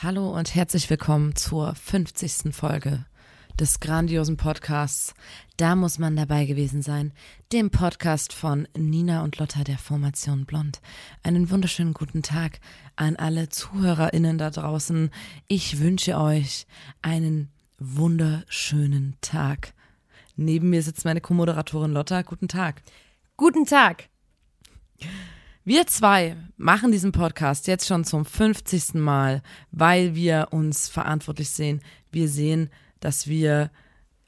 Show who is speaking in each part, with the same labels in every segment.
Speaker 1: Hallo und herzlich willkommen zur 50. Folge des grandiosen Podcasts. Da muss man dabei gewesen sein. Dem Podcast von Nina und Lotta der Formation Blond. Einen wunderschönen guten Tag an alle ZuhörerInnen da draußen. Ich wünsche euch einen wunderschönen Tag. Neben mir sitzt meine Co-Moderatorin Lotta. Guten Tag.
Speaker 2: Guten Tag.
Speaker 1: Wir zwei machen diesen Podcast jetzt schon zum 50. Mal, weil wir uns verantwortlich sehen. Wir sehen, dass wir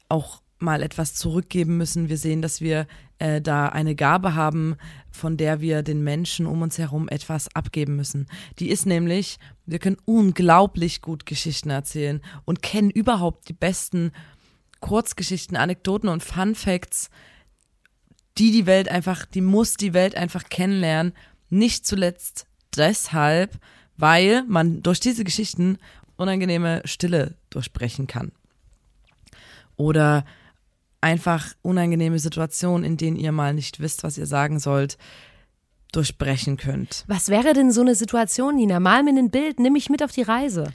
Speaker 1: auch mal etwas zurückgeben müssen. Wir sehen, dass wir äh, da eine Gabe haben, von der wir den Menschen um uns herum etwas abgeben müssen. Die ist nämlich, wir können unglaublich gut Geschichten erzählen und kennen überhaupt die besten Kurzgeschichten, Anekdoten und Fun Facts, die die Welt einfach, die muss die Welt einfach kennenlernen. Nicht zuletzt deshalb, weil man durch diese Geschichten unangenehme Stille durchbrechen kann. Oder einfach unangenehme Situationen, in denen ihr mal nicht wisst, was ihr sagen sollt, durchbrechen könnt.
Speaker 2: Was wäre denn so eine Situation, Nina? Mal mir ein Bild, nimm mich mit auf die Reise.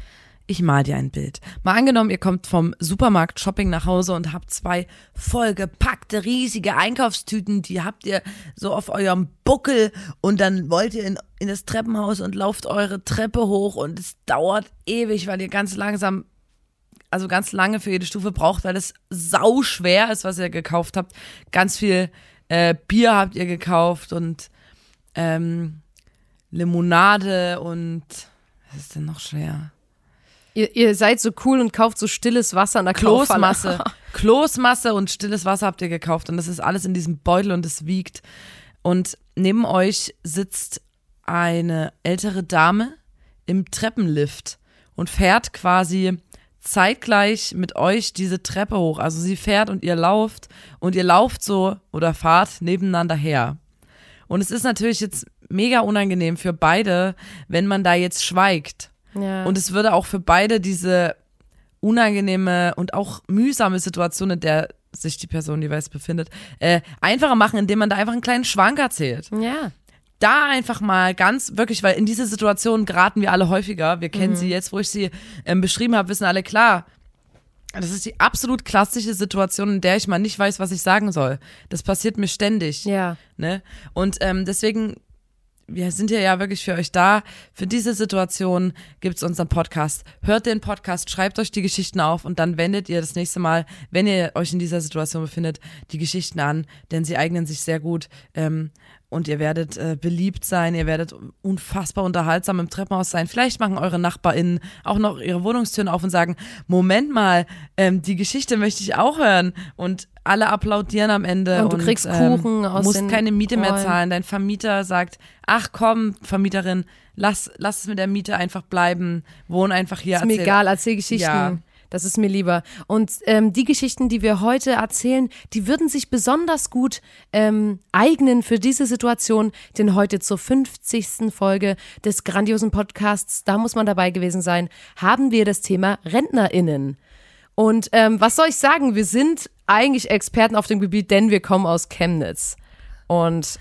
Speaker 1: Ich mal dir ein Bild. Mal angenommen, ihr kommt vom Supermarkt Shopping nach Hause und habt zwei vollgepackte riesige Einkaufstüten, die habt ihr so auf eurem Buckel und dann wollt ihr in, in das Treppenhaus und lauft eure Treppe hoch und es dauert ewig, weil ihr ganz langsam also ganz lange für jede Stufe braucht, weil es sau schwer ist, was ihr gekauft habt. Ganz viel äh, Bier habt ihr gekauft und ähm, Limonade und was ist denn noch schwer?
Speaker 2: Ihr, ihr seid so cool und kauft so stilles Wasser an der
Speaker 1: Kloßmasse. Kloßmasse und stilles Wasser habt ihr gekauft und das ist alles in diesem Beutel und es wiegt. Und neben euch sitzt eine ältere Dame im Treppenlift und fährt quasi zeitgleich mit euch diese Treppe hoch. Also sie fährt und ihr lauft und ihr lauft so oder fahrt nebeneinander her. Und es ist natürlich jetzt mega unangenehm für beide, wenn man da jetzt schweigt.
Speaker 2: Ja.
Speaker 1: Und es würde auch für beide diese unangenehme und auch mühsame Situation, in der sich die Person jeweils befindet, äh, einfacher machen, indem man da einfach einen kleinen Schwank erzählt
Speaker 2: Ja.
Speaker 1: da einfach mal ganz wirklich, weil in diese Situation geraten wir alle häufiger. Wir kennen
Speaker 2: Mhm.
Speaker 1: sie jetzt, wo ich sie ähm, beschrieben habe, wissen alle klar. Das ist die absolut klassische Situation, in der ich mal nicht weiß, was ich sagen soll. Das passiert mir ständig.
Speaker 2: Ja.
Speaker 1: Ne? Und ähm, deswegen, wir sind ja ja wirklich für euch da. Für diese Situation gibt's unseren Podcast. Hört den Podcast, schreibt euch die Geschichten auf und dann wendet ihr das nächste Mal, wenn ihr euch in dieser Situation befindet, die Geschichten an, denn sie eignen sich sehr gut. Ähm, und ihr werdet äh, beliebt sein, ihr werdet unfassbar unterhaltsam im Treppenhaus sein. Vielleicht machen eure NachbarInnen auch noch ihre Wohnungstüren auf und sagen, Moment mal, ähm, die Geschichte möchte ich auch hören. Und alle applaudieren am Ende.
Speaker 2: Und du kriegst Kuchen aus
Speaker 1: musst keine Miete mehr
Speaker 2: Rollen.
Speaker 1: zahlen. Dein Vermieter sagt, ach komm, Vermieterin, lass, lass es mit der Miete einfach bleiben. Wohn einfach hier.
Speaker 2: Ist mir
Speaker 1: erzähl-
Speaker 2: egal, erzähl Geschichten.
Speaker 1: Ja.
Speaker 2: Das ist mir lieber. Und ähm, die Geschichten, die wir heute erzählen, die würden sich besonders gut ähm, eignen für diese Situation, denn heute zur 50. Folge des grandiosen Podcasts, da muss man dabei gewesen sein, haben wir das Thema RentnerInnen. Und ähm, was soll ich sagen? Wir sind eigentlich Experten auf dem Gebiet, denn wir kommen aus Chemnitz. Und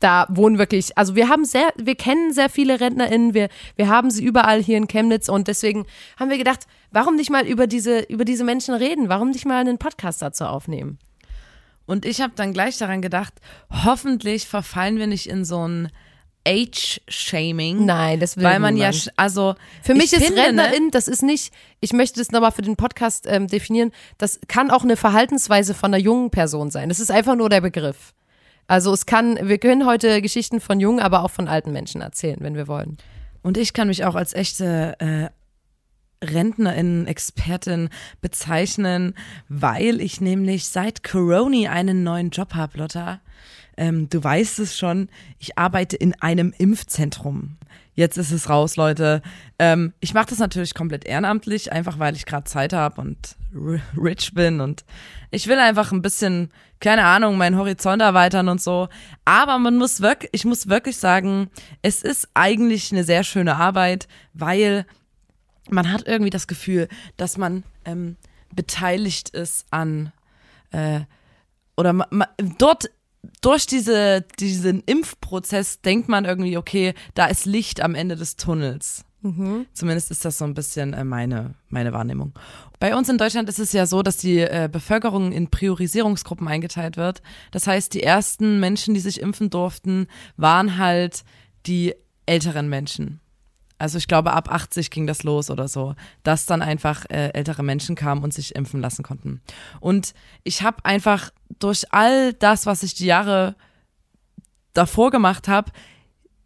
Speaker 2: da wohnen wirklich, also wir haben sehr, wir kennen sehr viele RentnerInnen, wir, wir haben sie überall hier in Chemnitz und deswegen haben wir gedacht, warum nicht mal über diese, über diese Menschen reden? Warum nicht mal einen Podcast dazu aufnehmen?
Speaker 1: Und ich habe dann gleich daran gedacht, hoffentlich verfallen wir nicht in so ein Age-Shaming.
Speaker 2: Nein, das will
Speaker 1: Weil man ja,
Speaker 2: niemand.
Speaker 1: sch- also.
Speaker 2: Für mich
Speaker 1: ich
Speaker 2: ist
Speaker 1: finde, ne,
Speaker 2: RentnerIn, das ist nicht, ich möchte das nochmal für den Podcast ähm, definieren, das kann auch eine Verhaltensweise von einer jungen Person sein. Das ist einfach nur der Begriff. Also es kann, wir können heute Geschichten von jungen, aber auch von alten Menschen erzählen, wenn wir wollen.
Speaker 1: Und ich kann mich auch als echte äh, Rentnerin, Expertin bezeichnen, weil ich nämlich seit Corona einen neuen Job habe, Lotta. Ähm, du weißt es schon, ich arbeite in einem Impfzentrum. Jetzt ist es raus, Leute. Ähm, ich mache das natürlich komplett ehrenamtlich, einfach weil ich gerade Zeit habe und rich bin und ich will einfach ein bisschen, keine Ahnung, meinen Horizont erweitern und so. Aber man muss wirklich, ich muss wirklich sagen, es ist eigentlich eine sehr schöne Arbeit, weil man hat irgendwie das Gefühl, dass man ähm, beteiligt ist an äh, oder ma, ma, dort durch diese, diesen Impfprozess denkt man irgendwie, okay, da ist Licht am Ende des Tunnels. Mhm. Zumindest ist das so ein bisschen äh, meine, meine Wahrnehmung. Bei uns in Deutschland ist es ja so, dass die äh, Bevölkerung in Priorisierungsgruppen eingeteilt wird. Das heißt, die ersten Menschen, die sich impfen durften, waren halt die älteren Menschen. Also ich glaube, ab 80 ging das los oder so, dass dann einfach äh, ältere Menschen kamen und sich impfen lassen konnten. Und ich habe einfach durch all das, was ich die Jahre davor gemacht habe,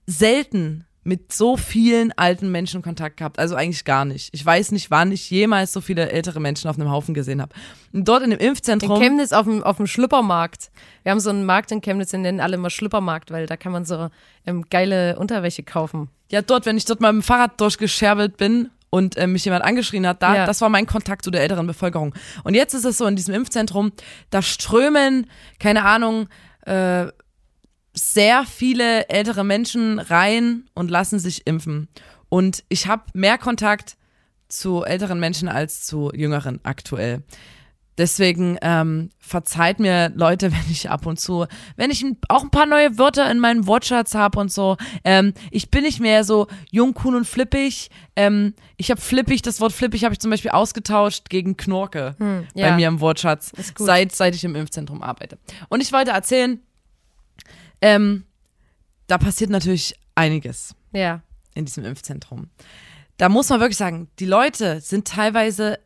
Speaker 1: selten mit so vielen alten Menschen Kontakt gehabt. Also eigentlich gar nicht. Ich weiß nicht, wann ich jemals so viele ältere Menschen auf einem Haufen gesehen habe. Und dort in dem Impfzentrum.
Speaker 2: In Chemnitz auf dem, auf dem Schlüppermarkt. Wir haben so einen Markt in Chemnitz, den nennen alle immer Schlüppermarkt, weil da kann man so ähm, geile Unterwäsche kaufen.
Speaker 1: Ja, dort, wenn ich dort mal mit dem Fahrrad durchgescherbelt bin und äh, mich jemand angeschrien hat, da, ja. das war mein Kontakt zu der älteren Bevölkerung. Und jetzt ist es so in diesem Impfzentrum, da strömen, keine Ahnung, äh, sehr viele ältere Menschen rein und lassen sich impfen. Und ich habe mehr Kontakt zu älteren Menschen als zu jüngeren aktuell. Deswegen ähm, verzeiht mir Leute, wenn ich ab und zu, wenn ich auch ein paar neue Wörter in meinem Wortschatz habe und so. Ähm, ich bin nicht mehr so jung, cool und flippig. Ähm, ich habe flippig, das Wort flippig habe ich zum Beispiel ausgetauscht gegen Knorke hm, ja. bei mir im Wortschatz, seit, seit ich im Impfzentrum arbeite. Und ich wollte erzählen, ähm, da passiert natürlich einiges.
Speaker 2: Ja.
Speaker 1: In diesem Impfzentrum. Da muss man wirklich sagen, die Leute sind teilweise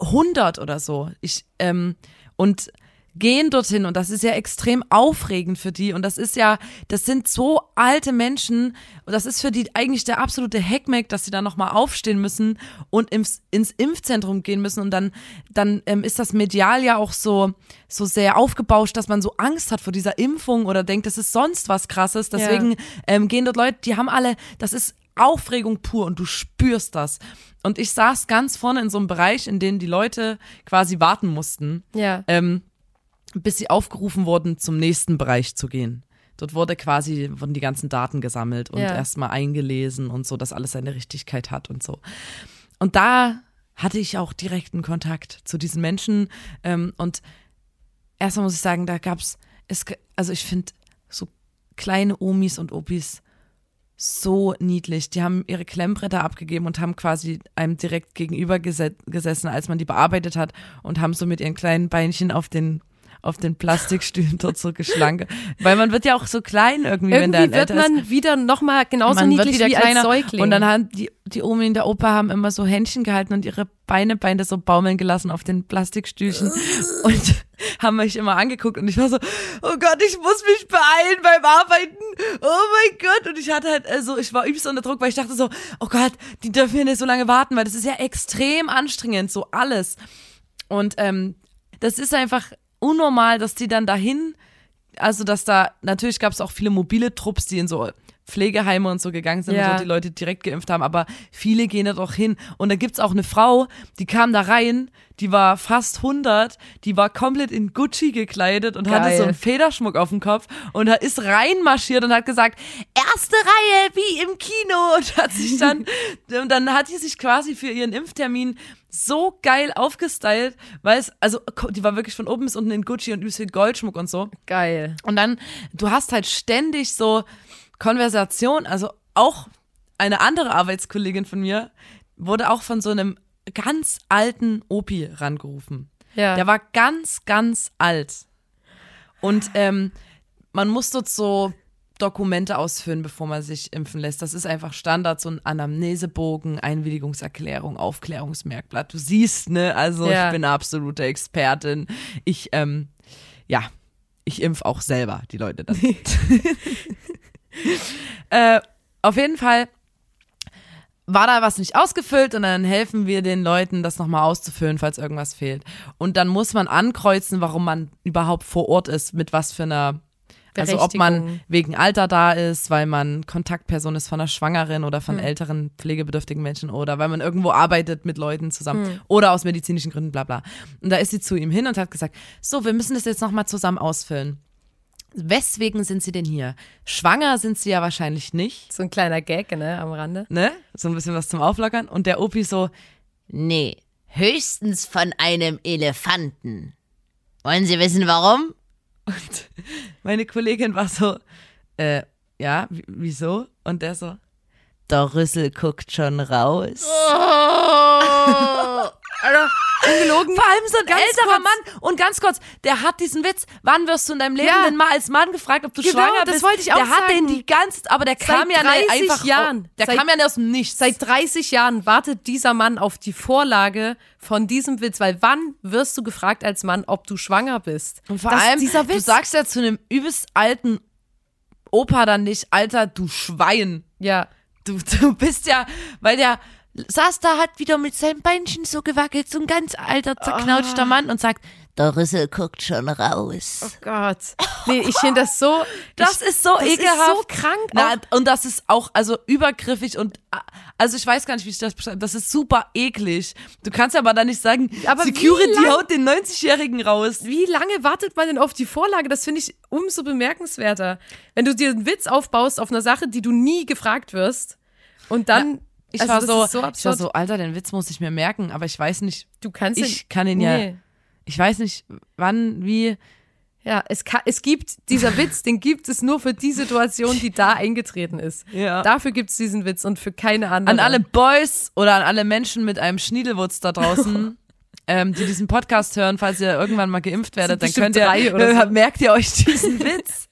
Speaker 1: 100 oder so. Ich, ähm, und gehen dorthin und das ist ja extrem aufregend für die und das ist ja, das sind so alte Menschen und das ist für die eigentlich der absolute Heckmeck, dass sie da nochmal aufstehen müssen und ins, ins Impfzentrum gehen müssen und dann, dann ähm, ist das medial ja auch so, so sehr aufgebauscht, dass man so Angst hat vor dieser Impfung oder denkt, das ist sonst was krasses, deswegen ja. ähm, gehen dort Leute, die haben alle, das ist Aufregung pur und du spürst das. Und ich saß ganz vorne in so einem Bereich, in dem die Leute quasi warten mussten.
Speaker 2: Ja.
Speaker 1: Ähm, bis sie aufgerufen wurden, zum nächsten Bereich zu gehen. Dort wurde quasi, wurden die ganzen Daten gesammelt und ja. erstmal eingelesen und so, dass alles seine Richtigkeit hat und so. Und da hatte ich auch direkten Kontakt zu diesen Menschen. Ähm, und erstmal muss ich sagen, da gab's, es, also ich finde so kleine Omis und Opis so niedlich. Die haben ihre Klemmbretter abgegeben und haben quasi einem direkt gegenüber gesessen, als man die bearbeitet hat und haben so mit ihren kleinen Beinchen auf den auf den Plastikstühlen dort so geschlanke. Weil man wird ja auch so klein irgendwie,
Speaker 2: irgendwie
Speaker 1: wenn
Speaker 2: der wird man ist. wieder nochmal genauso man niedlich wie kleiner. als Säugling.
Speaker 1: Und dann haben die, die Omi und der Opa haben immer so Händchen gehalten und ihre Beine, Beine so baumeln gelassen auf den Plastikstühlchen und haben mich immer angeguckt und ich war so, oh Gott, ich muss mich beeilen beim Arbeiten. Oh mein Gott. Und ich hatte halt, also ich war übelst unter Druck, weil ich dachte so, oh Gott, die dürfen hier nicht so lange warten, weil das ist ja extrem anstrengend, so alles. Und ähm, das ist einfach unnormal, dass die dann dahin, also dass da, natürlich gab es auch viele mobile Trupps, die in so Pflegeheime und so gegangen sind ja. und so die Leute direkt geimpft haben, aber viele gehen da doch hin. Und da gibt's auch eine Frau, die kam da rein, die war fast 100, die war komplett in Gucci gekleidet und Geil. hatte so einen Federschmuck auf dem Kopf und ist reinmarschiert und hat gesagt, erste Reihe wie im Kino und hat sich dann, und dann hat sie sich quasi für ihren Impftermin so geil aufgestylt, weil es, also die war wirklich von oben bis unten in Gucci und übelst viel Goldschmuck und so.
Speaker 2: Geil.
Speaker 1: Und dann, du hast halt ständig so Konversation, also auch eine andere Arbeitskollegin von mir wurde auch von so einem ganz alten Opi rangerufen. Ja. Der war ganz, ganz alt. Und ähm, man muss dort so Dokumente ausfüllen, bevor man sich impfen lässt. Das ist einfach Standard, so ein Anamnesebogen, Einwilligungserklärung, Aufklärungsmerkblatt. Du siehst, ne? Also ja. ich bin absolute Expertin. Ich, ähm, ja, ich impf auch selber die Leute dann. äh, auf jeden Fall war da was nicht ausgefüllt und dann helfen wir den Leuten, das nochmal auszufüllen, falls irgendwas fehlt. Und dann muss man ankreuzen, warum man überhaupt vor Ort ist, mit was für einer Also ob man wegen Alter da ist, weil man Kontaktperson ist von einer Schwangeren oder von älteren pflegebedürftigen Menschen oder weil man irgendwo arbeitet mit Leuten zusammen oder aus medizinischen Gründen, bla bla. Und da ist sie zu ihm hin und hat gesagt, so, wir müssen das jetzt nochmal zusammen ausfüllen. Weswegen sind sie denn hier? Schwanger sind sie ja wahrscheinlich nicht,
Speaker 2: So ein kleiner Gag, ne, am Rande.
Speaker 1: ne? So ein bisschen was zum Auflockern. Und der Opi so,
Speaker 3: Nee, höchstens von einem Elefanten. Wollen Sie wissen, warum?
Speaker 1: Und meine Kollegin war so, äh, ja, wieso? Und der so,
Speaker 3: Der Rüssel guckt schon raus.
Speaker 1: Ungelogen. Vor allem so ein
Speaker 2: Ganz
Speaker 1: älterer
Speaker 2: kurz.
Speaker 1: Mann. Und ganz kurz, der hat diesen Witz, wann wirst du in deinem Leben
Speaker 2: Ja.
Speaker 1: denn mal als Mann gefragt, ob du
Speaker 2: Genau,
Speaker 1: schwanger
Speaker 2: das
Speaker 1: bist?
Speaker 2: wollte ich auch
Speaker 1: Der hat den
Speaker 2: sagen.
Speaker 1: die ganze, aber der kam ja
Speaker 2: 30
Speaker 1: nicht einfach,
Speaker 2: Jahren.
Speaker 1: der
Speaker 2: Seit-
Speaker 1: kam ja nicht aus dem Nichts.
Speaker 2: Seit 30 Jahren wartet dieser Mann auf die Vorlage von diesem Witz, weil wann wirst du gefragt als Mann, ob du schwanger bist?
Speaker 1: und vor
Speaker 2: Das-
Speaker 1: allem,
Speaker 2: dieser
Speaker 1: du
Speaker 2: Witz.
Speaker 1: sagst ja zu einem übelst alten Opa dann nicht, Alter, du Schwein.
Speaker 2: ja,
Speaker 1: Du, du bist ja, weil der saß da, hat wieder mit seinem Beinchen so gewackelt, so ein ganz alter, zerknautschter Mann und sagt,
Speaker 3: Der Rüssel guckt schon raus.
Speaker 2: Oh Gott. Nee, ich finde das so.
Speaker 1: Das
Speaker 2: ich,
Speaker 1: ist so
Speaker 2: das
Speaker 1: ekelhaft.
Speaker 2: Ist so krank.
Speaker 1: Na, und das ist auch also übergriffig und also ich weiß gar nicht, wie ich das beschreibe. Das ist super eklig. Du kannst aber dann nicht sagen,
Speaker 2: Aber
Speaker 1: Security
Speaker 2: lang-
Speaker 1: haut den 90-Jährigen raus.
Speaker 2: Wie lange wartet man denn auf die Vorlage? Das finde ich umso bemerkenswerter. Wenn du dir einen Witz aufbaust auf einer Sache, die du nie gefragt wirst und dann.
Speaker 1: Ich
Speaker 2: also
Speaker 1: war so,
Speaker 2: so
Speaker 1: ich war so, Alter, den Witz muss ich mir merken, aber ich weiß nicht,
Speaker 2: du kannst
Speaker 1: ich
Speaker 2: den-
Speaker 1: kann ihn ja,
Speaker 2: Nee.
Speaker 1: ich weiß nicht, wann, wie.
Speaker 2: Ja, es, kann, es gibt, dieser Witz, den gibt es nur für die Situation, die da eingetreten ist.
Speaker 1: Ja.
Speaker 2: Dafür gibt es diesen Witz und für keine andere.
Speaker 1: An alle Boys oder an alle Menschen mit einem Schniedelwurz da draußen, ähm, die diesen Podcast hören, falls ihr irgendwann mal geimpft werdet, dann könnt ihr,
Speaker 2: so.
Speaker 1: merkt ihr euch diesen Witz.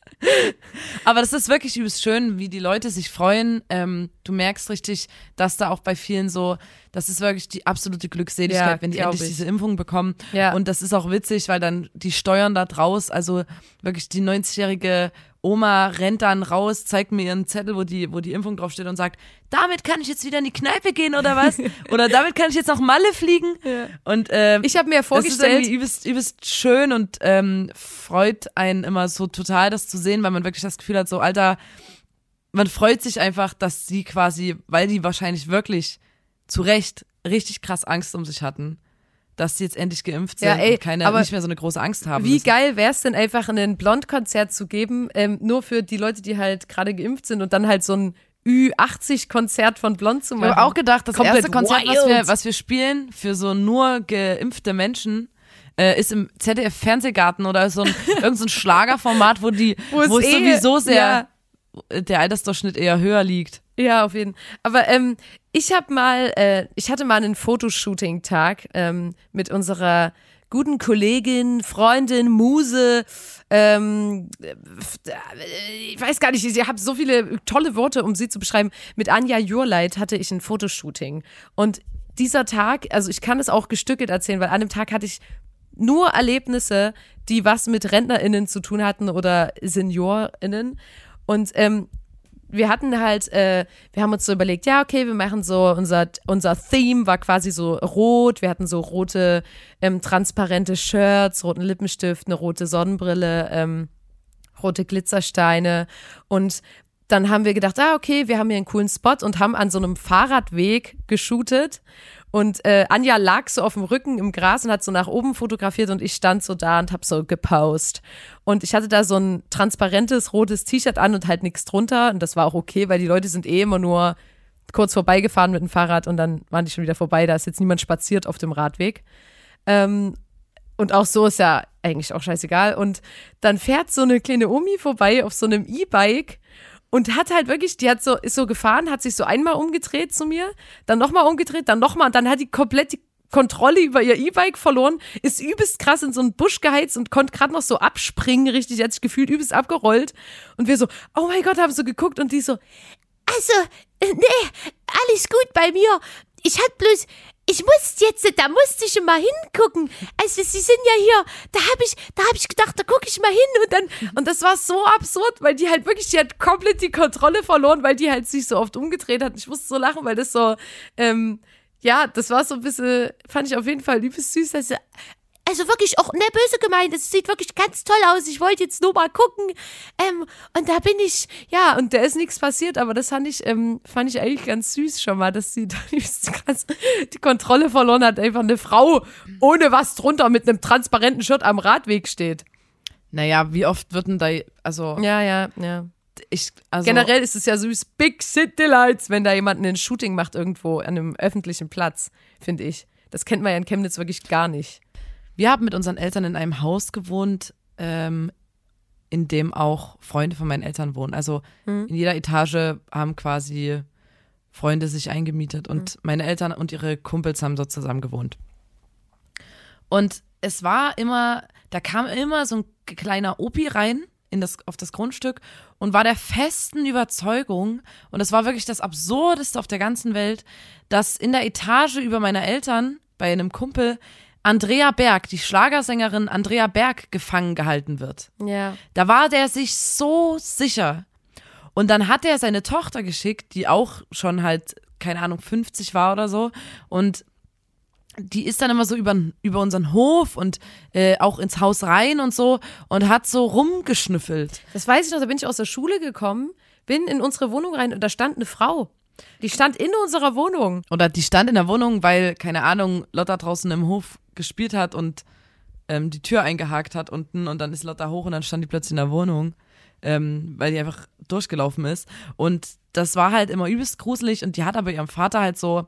Speaker 1: Aber das ist wirklich übelst schön, wie die Leute sich freuen. Ähm, du merkst richtig, dass da auch bei vielen so, das ist wirklich die absolute Glückseligkeit,
Speaker 2: Ja,
Speaker 1: wenn die endlich
Speaker 2: ich.
Speaker 1: diese Impfung bekommen.
Speaker 2: Ja.
Speaker 1: Und das ist auch witzig, weil dann die steuern da draus, also wirklich die 90-jährige Oma rennt dann raus, zeigt mir ihren Zettel, wo die, wo die Impfung draufsteht und sagt, damit kann ich jetzt wieder in die Kneipe gehen oder was? oder damit kann ich jetzt nach Malle fliegen. Und ähm,
Speaker 2: Ich habe mir
Speaker 1: das ist
Speaker 2: vorgestellt,
Speaker 1: irgendwie übelst, übelst schön und ähm, freut einen immer so total, das zu sehen, weil man wirklich das Gefühl hat, so Alter, man freut sich einfach, dass sie quasi, weil die wahrscheinlich wirklich zu Recht richtig krass Angst um sich hatten, dass sie jetzt endlich geimpft sind
Speaker 2: Ja, ey,
Speaker 1: und keine,
Speaker 2: aber
Speaker 1: nicht mehr so eine große Angst haben.
Speaker 2: Wie
Speaker 1: müssen.
Speaker 2: geil wäre es denn einfach, ein Blond-Konzert zu geben, ähm, nur für die Leute, die halt gerade geimpft sind und dann halt so ein Ü80-Konzert von Blond zu
Speaker 1: Ich
Speaker 2: machen.
Speaker 1: habe auch gedacht, das
Speaker 2: Komplett
Speaker 1: erste Konzert, was
Speaker 2: wild.
Speaker 1: wir, was wir spielen für so nur geimpfte Menschen, äh, ist im ZDF-Fernsehgarten oder so ein, irgend so ein Schlagerformat, wo die,
Speaker 2: Wo es
Speaker 1: wo es
Speaker 2: eh-
Speaker 1: sowieso sehr,
Speaker 2: ja.
Speaker 1: der Altersdurchschnitt eher höher liegt.
Speaker 2: Ja, auf jeden Fall. Aber ähm, ich habe mal, äh, ich hatte mal einen Fotoshooting-Tag ähm, mit unserer guten Kollegin, Freundin, Muse. Ähm, äh, ich weiß gar nicht, ich habe so viele tolle Worte, um sie zu beschreiben. Mit Anja Jurleit hatte ich ein Fotoshooting. Und dieser Tag, also ich kann es auch gestückelt erzählen, weil an dem Tag hatte ich nur Erlebnisse, die was mit RentnerInnen zu tun hatten oder SeniorInnen. Und ähm, wir hatten halt, äh, wir haben uns so überlegt, ja, okay, wir machen so, unser, unser Theme war quasi so rot. Wir hatten so rote, ähm, transparente Shirts, roten Lippenstift, eine rote Sonnenbrille, ähm, rote Glitzersteine. Und dann haben wir gedacht, ah, okay, wir haben hier einen coolen Spot und haben an so einem Fahrradweg geshootet. Und äh, Anja lag so auf dem Rücken im Gras und hat so nach oben fotografiert und ich stand so da und hab so gepostet. Und ich hatte da so ein transparentes rotes T-Shirt an und halt nichts drunter. Und das war auch okay, weil die Leute sind eh immer nur kurz vorbeigefahren mit dem Fahrrad und dann waren die schon wieder vorbei. Da ist jetzt niemand spaziert auf dem Radweg. Ähm, und auch so ist ja eigentlich auch scheißegal. Und dann fährt so eine kleine Omi vorbei auf so einem E-Bike und hat halt wirklich, die hat so, ist so gefahren, hat sich so einmal umgedreht zu mir, dann nochmal umgedreht, dann nochmal und dann hat die komplett die Kontrolle über ihr E-Bike verloren, ist übelst krass in so einen Busch geheizt und konnte gerade noch so abspringen, richtig, hat sich gefühlt übelst abgerollt. Und wir so, oh mein Gott, haben so geguckt und die so,
Speaker 3: Also, äh, nee, alles gut bei mir. Ich hatte bloß, ich musste jetzt, da musste ich mal hingucken. Also, Sie sind ja hier, da habe ich, da habe ich gedacht, da gucke ich mal hin und dann,
Speaker 2: Und das war so absurd, weil die halt wirklich, die hat komplett die Kontrolle verloren, weil die halt sich so oft umgedreht hat. Ich musste so lachen, weil das so, ähm, ja, das war so ein bisschen, fand ich auf jeden Fall übelst süß. Also,
Speaker 3: also wirklich auch ne böse gemeint, es sieht wirklich ganz toll aus. Ich wollte jetzt nur mal gucken. Ähm, und da bin ich,
Speaker 2: Ja, und da ist nichts passiert, aber das fand ich, ähm, fand ich eigentlich ganz süß schon mal, dass sie da krass die Kontrolle verloren hat. Einfach eine Frau ohne was drunter mit einem transparenten Shirt am Radweg steht.
Speaker 1: Naja, wie oft wird denn da, also
Speaker 2: Ja, ja, ja.
Speaker 1: ich, also
Speaker 2: Generell ist es ja süß, Big City Lights, wenn da jemand ein Shooting macht irgendwo an einem öffentlichen Platz, finde ich. Das kennt man ja in Chemnitz wirklich gar nicht.
Speaker 1: Wir haben mit unseren Eltern in einem Haus gewohnt, ähm, in dem auch Freunde von meinen Eltern wohnen. Also in jeder Etage haben quasi Freunde sich eingemietet und meine Eltern und ihre Kumpels haben dort zusammen gewohnt. Und es war immer, da kam immer so ein kleiner Opi rein in das, auf das Grundstück und war der festen Überzeugung, und es war wirklich das Absurdeste auf der ganzen Welt, dass in der Etage über meiner Eltern bei einem Kumpel Andrea Berg, die Schlagersängerin Andrea Berg, gefangen gehalten wird.
Speaker 2: Ja.
Speaker 1: Da war der sich so sicher. Und dann hat er seine Tochter geschickt, die auch schon halt, keine Ahnung, 50 war oder so. Und die ist dann immer so über, über unseren Hof und äh, auch ins Haus rein und so und hat so rumgeschnüffelt.
Speaker 2: Das weiß ich noch, da bin ich aus der Schule gekommen, bin in unsere Wohnung rein und da stand eine Frau. Die stand in unserer Wohnung.
Speaker 1: Oder die stand in der Wohnung, weil, keine Ahnung, Lotta draußen im Hof gespielt hat und ähm, die Tür eingehakt hat unten und dann ist Lotta hoch und dann stand die plötzlich in der Wohnung, ähm, weil die einfach durchgelaufen ist. Und das war halt immer übelst gruselig und die hat aber ihrem Vater halt so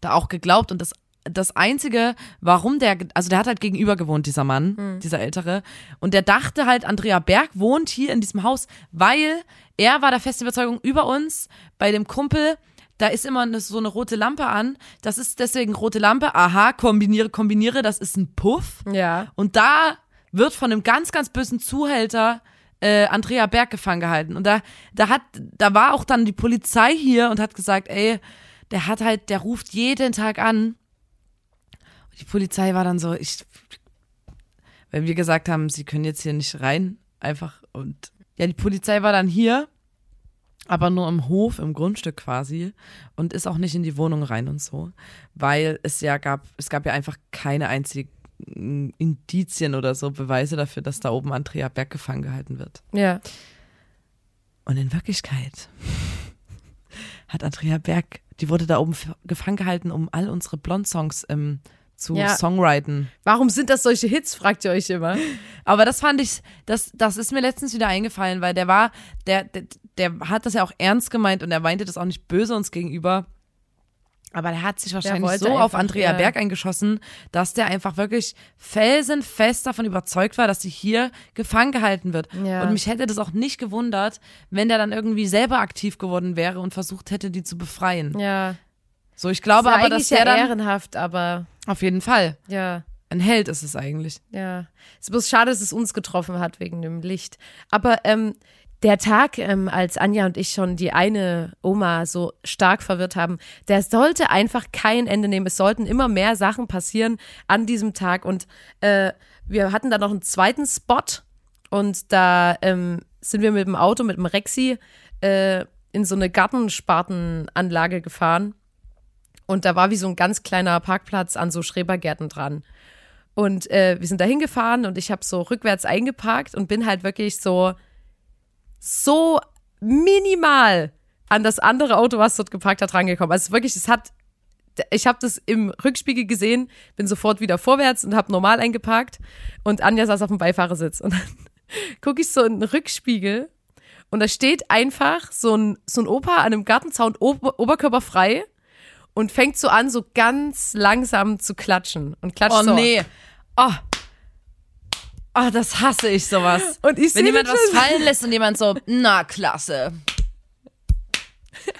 Speaker 1: da auch geglaubt. Und das das einzige, warum der, also der hat halt gegenüber gewohnt, dieser Mann, dieser Ältere, und der dachte halt, Andrea Berg wohnt hier in diesem Haus, weil er war der festen Überzeugung über uns, bei dem Kumpel, da ist immer eine, so eine rote Lampe an, das ist deswegen rote Lampe, aha, kombiniere, kombiniere, das ist ein Puff,
Speaker 2: Ja.
Speaker 1: und da wird von einem ganz, ganz bösen Zuhälter äh, Andrea Berg gefangen gehalten. Und da, da hat, da war auch dann die Polizei hier und hat gesagt, ey, der hat halt, der ruft jeden Tag an. Und die Polizei war dann so, ich, weil wir gesagt haben, sie können jetzt hier nicht rein, einfach. Und ja, die Polizei war dann hier, aber nur im Hof, im Grundstück quasi und ist auch nicht in die Wohnung rein und so, weil es ja gab, es gab ja einfach keine einzigen Indizien oder so, Beweise dafür, dass da oben Andrea Berg gefangen gehalten wird.
Speaker 2: Ja.
Speaker 1: Und in Wirklichkeit hat Andrea Berg, die wurde da oben gefangen gehalten, um all unsere Blond-Songs ähm, zu
Speaker 2: Ja.
Speaker 1: songwriten.
Speaker 2: Warum sind das solche Hits, fragt ihr euch immer.
Speaker 1: Aber das fand ich, das, das ist mir letztens wieder eingefallen, weil der war, der, der, der hat das ja auch ernst gemeint und er meinte das auch nicht böse uns gegenüber. Aber der hat sich wahrscheinlich so auf Andrea
Speaker 2: ja.
Speaker 1: Berg eingeschossen, dass der einfach wirklich felsenfest davon überzeugt war, dass sie hier gefangen gehalten wird.
Speaker 2: Ja.
Speaker 1: Und mich hätte das auch nicht gewundert, wenn der dann irgendwie selber aktiv geworden wäre und versucht hätte, die zu befreien.
Speaker 2: Ja.
Speaker 1: So, ich glaube
Speaker 2: ist
Speaker 1: aber, dass der
Speaker 2: ja
Speaker 1: dann
Speaker 2: ehrenhaft, aber
Speaker 1: auf jeden Fall
Speaker 2: ja.
Speaker 1: ein Held ist es eigentlich.
Speaker 2: Ja. Es ist bloß schade, dass es uns getroffen hat wegen dem Licht. Aber ähm, der Tag, ähm, als Anja und ich schon die eine Oma so stark verwirrt haben, der sollte einfach kein Ende nehmen. Es sollten immer mehr Sachen passieren an diesem Tag. Und äh, wir hatten da noch einen zweiten Spot und da ähm, sind wir mit dem Auto, mit dem Rexi, äh, in so eine Gartenspartenanlage gefahren. Und da war wie so ein ganz kleiner Parkplatz an so Schrebergärten dran. Und äh, wir sind da hingefahren und ich habe so rückwärts eingeparkt und bin halt wirklich so, so minimal an das andere Auto, was dort geparkt hat, rangekommen. Also wirklich, es hat, ich habe das im Rückspiegel gesehen, bin sofort wieder vorwärts und habe normal eingeparkt und Anja saß auf dem Beifahrersitz. Und dann gucke ich so in den Rückspiegel und da steht einfach so ein, so ein Opa an einem Gartenzaun ober, oberkörperfrei und fängt so an, so ganz langsam zu klatschen und klatscht
Speaker 1: Oh
Speaker 2: so.
Speaker 1: nee. Oh. Oh, das hasse ich sowas.
Speaker 2: Und ich
Speaker 1: Wenn jemand was fallen lässt und jemand so, na klasse.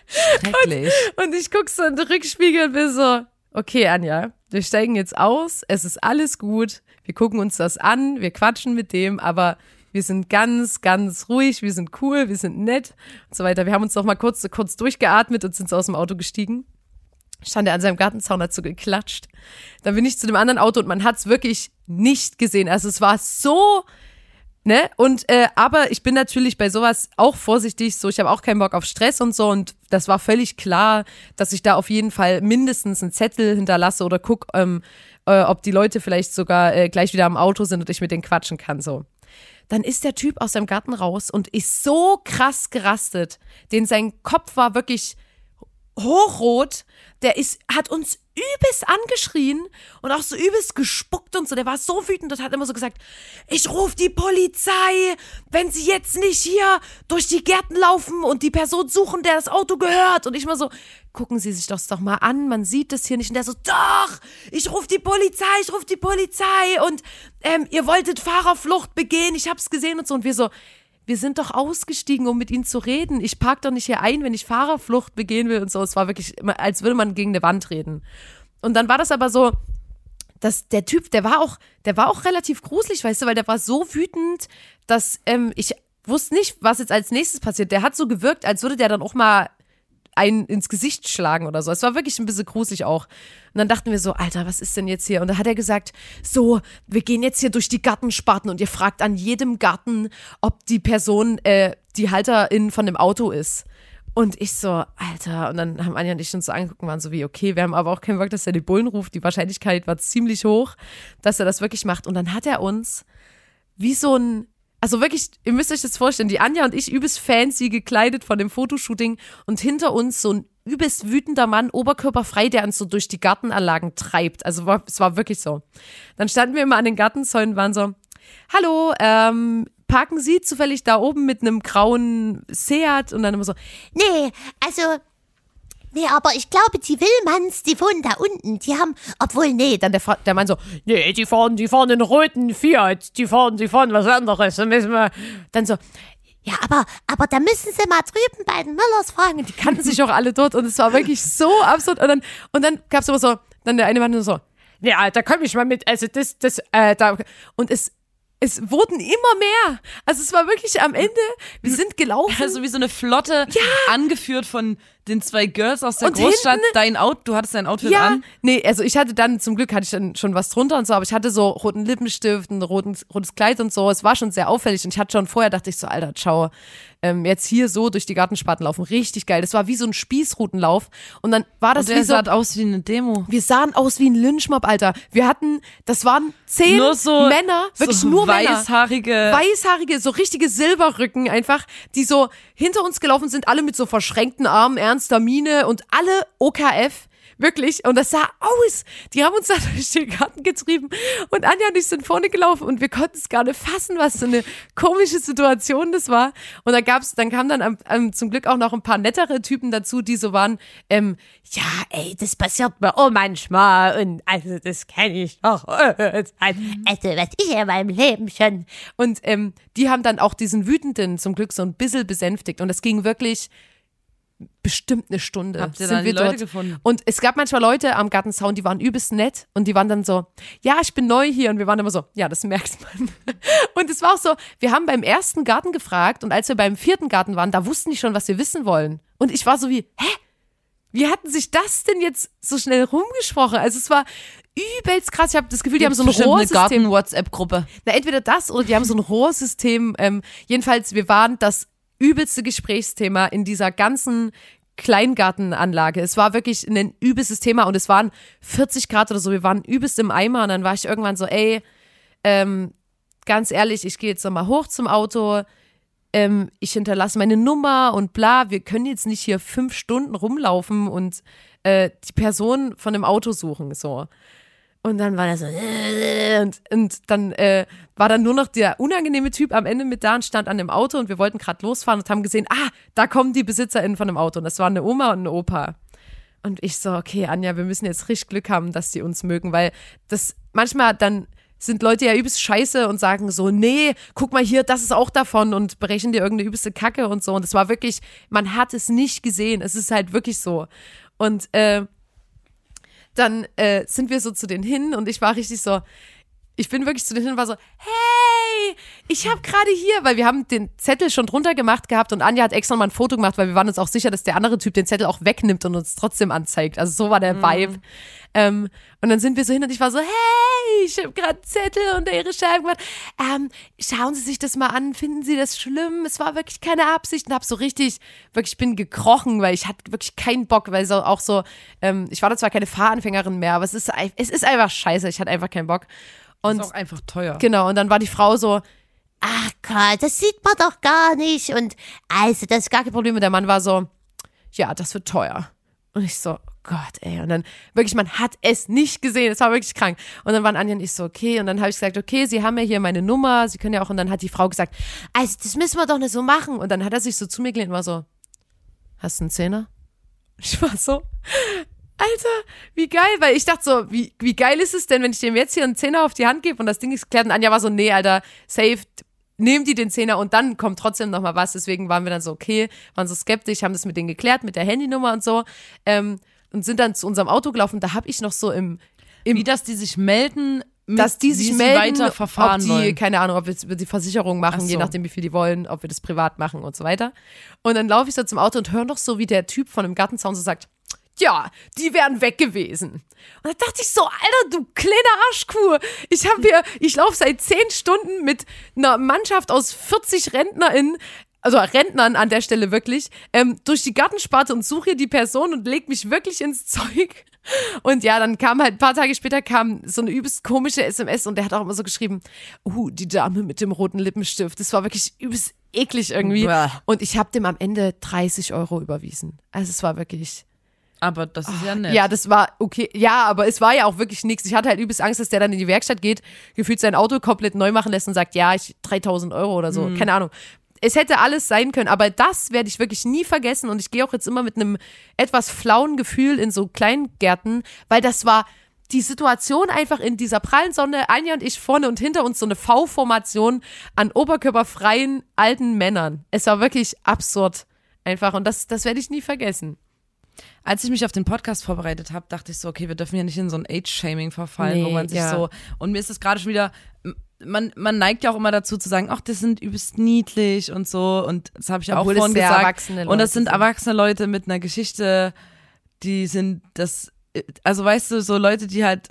Speaker 1: Schrecklich.
Speaker 2: Und ich guck so in den Rückspiegel und bin so, okay, Anja, wir steigen jetzt aus, es ist alles gut, wir gucken uns das an, wir quatschen mit dem, aber wir sind ganz, ganz ruhig, wir sind cool, wir sind nett und so weiter. Wir haben uns noch mal kurz, kurz durchgeatmet und sind so aus dem Auto gestiegen. Stand er an seinem Gartenzaun, hat so geklatscht. Dann bin ich zu dem anderen Auto und man hat's wirklich nicht gesehen. Also es war so, Ne? Und äh, aber ich bin natürlich bei sowas auch vorsichtig, so ich habe auch keinen Bock auf Stress und so und das war völlig klar, dass ich da auf jeden Fall mindestens einen Zettel hinterlasse oder guck, ähm, äh, ob die Leute vielleicht sogar äh, gleich wieder am Auto sind und ich mit denen quatschen kann, so. Dann ist der Typ aus seinem Garten raus und ist so krass gerastet, den sein Kopf war wirklich hochrot. Der ist, hat uns übelst angeschrien und auch so übelst gespuckt und so. Der war so wütend und hat immer so gesagt, ich rufe die Polizei, wenn sie jetzt nicht hier durch die Gärten laufen und die Person suchen, der das Auto gehört. Und ich mal so, gucken Sie sich das doch mal an, man sieht das hier nicht. Und der so, doch, ich rufe die Polizei, ich rufe die Polizei und ähm, ihr wolltet Fahrerflucht begehen, ich hab's gesehen und so. Und wir so, wir sind doch ausgestiegen, um mit ihnen zu reden. Ich park doch nicht hier ein, wenn ich Fahrerflucht begehen will und so. Es war wirklich, als würde man gegen eine Wand reden. Und dann war das aber so, dass der Typ, der war auch, der war auch relativ gruselig, weißt du, weil der war so wütend, dass ähm, ich wusste nicht, was jetzt als nächstes passiert. Der hat so gewirkt, als würde der dann auch mal einen ins Gesicht schlagen oder so. Es war wirklich ein bisschen gruselig auch. Und dann dachten wir so, Alter, was ist denn jetzt hier? Und da hat er gesagt, so, wir gehen jetzt hier durch die Gartensparten und ihr fragt an jedem Garten, ob die Person äh, die Halterin von dem Auto ist. Und ich so, Alter, und dann haben Anja und ich uns so angeguckt und waren so wie, okay, wir haben aber auch keinen Bock, dass er die Bullen ruft. Die Wahrscheinlichkeit war ziemlich hoch, dass er das wirklich macht. Und dann hat er uns wie so ein also wirklich, ihr müsst euch das vorstellen, die Anja und ich übelst fancy gekleidet von dem Fotoshooting und hinter uns so ein übelst wütender Mann, oberkörperfrei, der uns so durch die Gartenanlagen treibt. Also war, es war wirklich so. Dann standen wir immer an den Gartenzäunen und waren so, hallo, ähm, parken Sie zufällig da oben mit einem grauen Seat? Und dann immer so,
Speaker 3: Nee, also. Nee, aber ich glaube, die Willmanns, die wohnen da unten. Die haben, obwohl, nee,
Speaker 2: dann der, der Mann so,
Speaker 4: Nee, die fahren, die fahren einen roten Fiat. Die fahren, die fahren was anderes. Da müssen wir.
Speaker 2: dann so,
Speaker 3: ja, aber, aber da müssen sie mal drüben bei den Müllers fragen. Die
Speaker 2: kannten sich auch alle dort und es war wirklich so absurd. Und dann, und dann gab es immer so, dann der eine Mann nur so,
Speaker 4: Ja, da komm ich mal mit. Also das, das, äh, da.
Speaker 2: und es, es wurden immer mehr. Also es war wirklich am Ende, wir sind gelaufen.
Speaker 1: Also wie so eine Flotte, angeführt von den zwei Girls aus der
Speaker 2: Und
Speaker 1: Großstadt.
Speaker 2: hinten-
Speaker 1: Dein Out, du hattest dein Outfit
Speaker 2: ja,
Speaker 1: an.
Speaker 2: nee, also ich hatte dann, zum Glück hatte ich dann schon was drunter und so, aber ich hatte so roten Lippenstift, ein roten, rotes Kleid und so. Es war schon sehr auffällig und ich hatte schon vorher, dachte ich so, Alter, ciao, ähm, jetzt hier so durch die Gartenspaten laufen, richtig geil. Das war wie so ein Spießrutenlauf und dann war das
Speaker 1: Und
Speaker 2: wie so,
Speaker 1: sah aus wie eine Demo.
Speaker 2: wir sahen aus wie ein Lynchmob, Alter. Wir hatten, das waren zehn
Speaker 1: so
Speaker 2: Männer, wirklich
Speaker 1: so
Speaker 2: nur Männer.
Speaker 1: weißhaarige.
Speaker 2: weißhaarige, so richtige Silberrücken einfach, die so hinter uns gelaufen sind, alle mit so verschränkten Armen, ernster Miene und alle OKF. Wirklich. Und das sah aus. Die haben uns da durch den Garten getrieben. Und Anja und ich sind vorne gelaufen und wir konnten es gar nicht fassen, was so eine komische Situation das war. Und dann gab's, dann kamen dann am, zum Glück auch noch ein paar nettere Typen dazu, die so waren, ähm,
Speaker 4: Ja, ey, das passiert mir auch manchmal. Und also, das kenne ich doch. Also,
Speaker 3: was ich in meinem Leben schon.
Speaker 2: Und ähm, die haben dann auch diesen Wütenden zum Glück so ein bisschen besänftigt. Und es ging wirklich bestimmt eine Stunde.
Speaker 1: Habt ihr
Speaker 2: sind
Speaker 1: dann
Speaker 2: wir
Speaker 1: Leute
Speaker 2: dort.
Speaker 1: gefunden?
Speaker 2: Und es gab manchmal Leute am Gartenzaun, die waren übelst nett und die waren dann so, ja, ich bin neu hier. Und wir waren immer so, ja, das merkt man. Und es war auch so, wir haben beim ersten Garten gefragt und als wir beim vierten Garten waren, da wussten die schon, was wir wissen wollen. Und ich war so wie, hä? Wie hatten sich das denn jetzt so schnell rumgesprochen? Also es war übelst krass. Ich habe das Gefühl, die haben so ein Rohrsystem.
Speaker 1: Garten-WhatsApp-Gruppe.
Speaker 2: Na, entweder das oder die haben so ein Rohrsystem. Ähm, jedenfalls, wir waren das übelste Gesprächsthema in dieser ganzen Kleingartenanlage. Es war wirklich ein übelstes Thema und es waren 40 Grad oder so. Wir waren übelst im Eimer und dann war ich irgendwann so, ey, ähm, ganz ehrlich, ich gehe jetzt nochmal hoch zum Auto. Ähm, ich hinterlasse meine Nummer und bla. Wir können jetzt nicht hier fünf Stunden rumlaufen und äh, die Person von dem Auto suchen. So. Und dann war er so, und, und dann äh, war dann nur noch der unangenehme Typ am Ende mit da und stand an dem Auto und wir wollten gerade losfahren und haben gesehen, ah, da kommen die BesitzerInnen von dem Auto. Und das waren eine Oma und ein Opa. Und ich so, okay, Anja, wir müssen jetzt richtig Glück haben, dass die uns mögen, weil das manchmal dann sind Leute ja übelst scheiße und sagen so, nee, guck mal hier, das ist auch davon und berechnen dir irgendeine übelste Kacke und so. Und es war wirklich, man hat es nicht gesehen. Es ist halt wirklich so. Und äh, dann äh, sind wir so zu denen hin und ich war richtig so, ich bin wirklich zu denen hin und war so, hey, ich habe gerade hier, weil wir haben den Zettel schon drunter gemacht gehabt und Anja hat extra mal ein Foto gemacht, weil wir waren uns auch sicher, dass der andere Typ den Zettel auch wegnimmt und uns trotzdem anzeigt. Also so war der Vibe. Ähm, und dann sind wir so hin und ich war so, hey, ich habe gerade Zettel unter ihre Scheiben gemacht. Ähm, schauen Sie sich das mal an, finden Sie das schlimm? Es war wirklich keine Absicht und habe so richtig, wirklich bin gekrochen, weil ich hatte wirklich keinen Bock, weil so auch so, ähm, ich war da zwar keine Fahranfängerin mehr, aber es ist, es ist einfach scheiße, ich hatte einfach keinen Bock. Und
Speaker 1: ist auch einfach teuer.
Speaker 2: genau, und dann war die Frau so,
Speaker 3: Ach Gott, das sieht man doch gar nicht. Und
Speaker 2: also das ist gar kein Problem. Und der Mann war so, ja, das wird teuer. Und ich so, Gott, ey. Und dann wirklich, man hat es nicht gesehen. Es war wirklich krank. Und dann waren Anja und ich so, okay. Und dann habe ich gesagt, okay, Sie haben ja hier meine Nummer. Sie können ja auch. Und dann hat die Frau gesagt, also das müssen wir doch nicht so machen. Und dann hat er sich so zu mir gelehnt und war so, hast du einen Zehner? Ich war so, Alter, wie geil, weil ich dachte so, wie, wie geil ist es denn, wenn ich dem jetzt hier einen Zehner auf die Hand gebe und das Ding ist geklärt und Anja war so, nee, Alter, safe, nehmen die den Zehner und dann kommt trotzdem noch mal was, deswegen waren wir dann so, okay, waren so skeptisch, haben das mit denen geklärt, mit der Handynummer und so ähm, und sind dann zu unserem Auto gelaufen, da habe ich noch so im, im
Speaker 1: Wie, dass die sich melden, mit,
Speaker 2: dass die sich melden,
Speaker 1: weiter verfahren
Speaker 2: ob die,
Speaker 1: wollen.
Speaker 2: keine Ahnung, ob wir die Versicherung machen,
Speaker 1: Ach
Speaker 2: je
Speaker 1: so.
Speaker 2: nachdem, wie viel die wollen, ob wir das privat machen und so weiter. Und dann laufe ich so zum Auto und höre noch so, wie der Typ von dem Gartenzaun so sagt, ja, die wären weg gewesen. Und da dachte ich so, Alter, du kleine Arschkuh. Ich habe hier, ich laufe seit zehn Stunden mit einer Mannschaft aus 40 RentnerInnen also Rentnern an der Stelle wirklich, ähm, durch die Gartensparte und suche die Person und leg mich wirklich ins Zeug. Und ja, dann kam halt ein paar Tage später kam so eine übelst komische SMS und der hat auch immer so geschrieben, uh, die Dame mit dem roten Lippenstift. Das war wirklich übelst eklig irgendwie. Und ich habe dem am Ende 30 Euro überwiesen. Also es war wirklich.
Speaker 1: Aber das ist ja nett.
Speaker 2: Ja, das war okay. Ja, aber es war ja auch wirklich nichts. Ich hatte halt übelst Angst, dass der dann in die Werkstatt geht, gefühlt sein Auto komplett neu machen lässt und sagt, ja, ich 3000 Euro oder so. Keine Ahnung. Es hätte alles sein können, aber das werde ich wirklich nie vergessen und ich gehe auch jetzt immer mit einem etwas flauen Gefühl in so Kleingärten, weil das war die Situation einfach in dieser prallen Sonne, Anja und ich vorne und hinter uns so eine V-Formation an oberkörperfreien alten Männern. Es war wirklich absurd einfach und das, das werde ich nie vergessen.
Speaker 1: Als ich mich auf den Podcast vorbereitet habe, dachte ich so, okay, wir dürfen ja nicht in so ein Age-Shaming verfallen, wo
Speaker 2: Nee,
Speaker 1: man sich
Speaker 2: ja.
Speaker 1: so. Und mir ist es gerade schon wieder. Man, man neigt ja auch immer dazu zu sagen, ach, das sind übelst niedlich und so. Und das habe ich
Speaker 2: Obwohl
Speaker 1: auch vorhin gesagt. und das sind
Speaker 2: sind.
Speaker 1: erwachsene Leute mit einer Geschichte, die sind das. Also weißt du, so Leute, die halt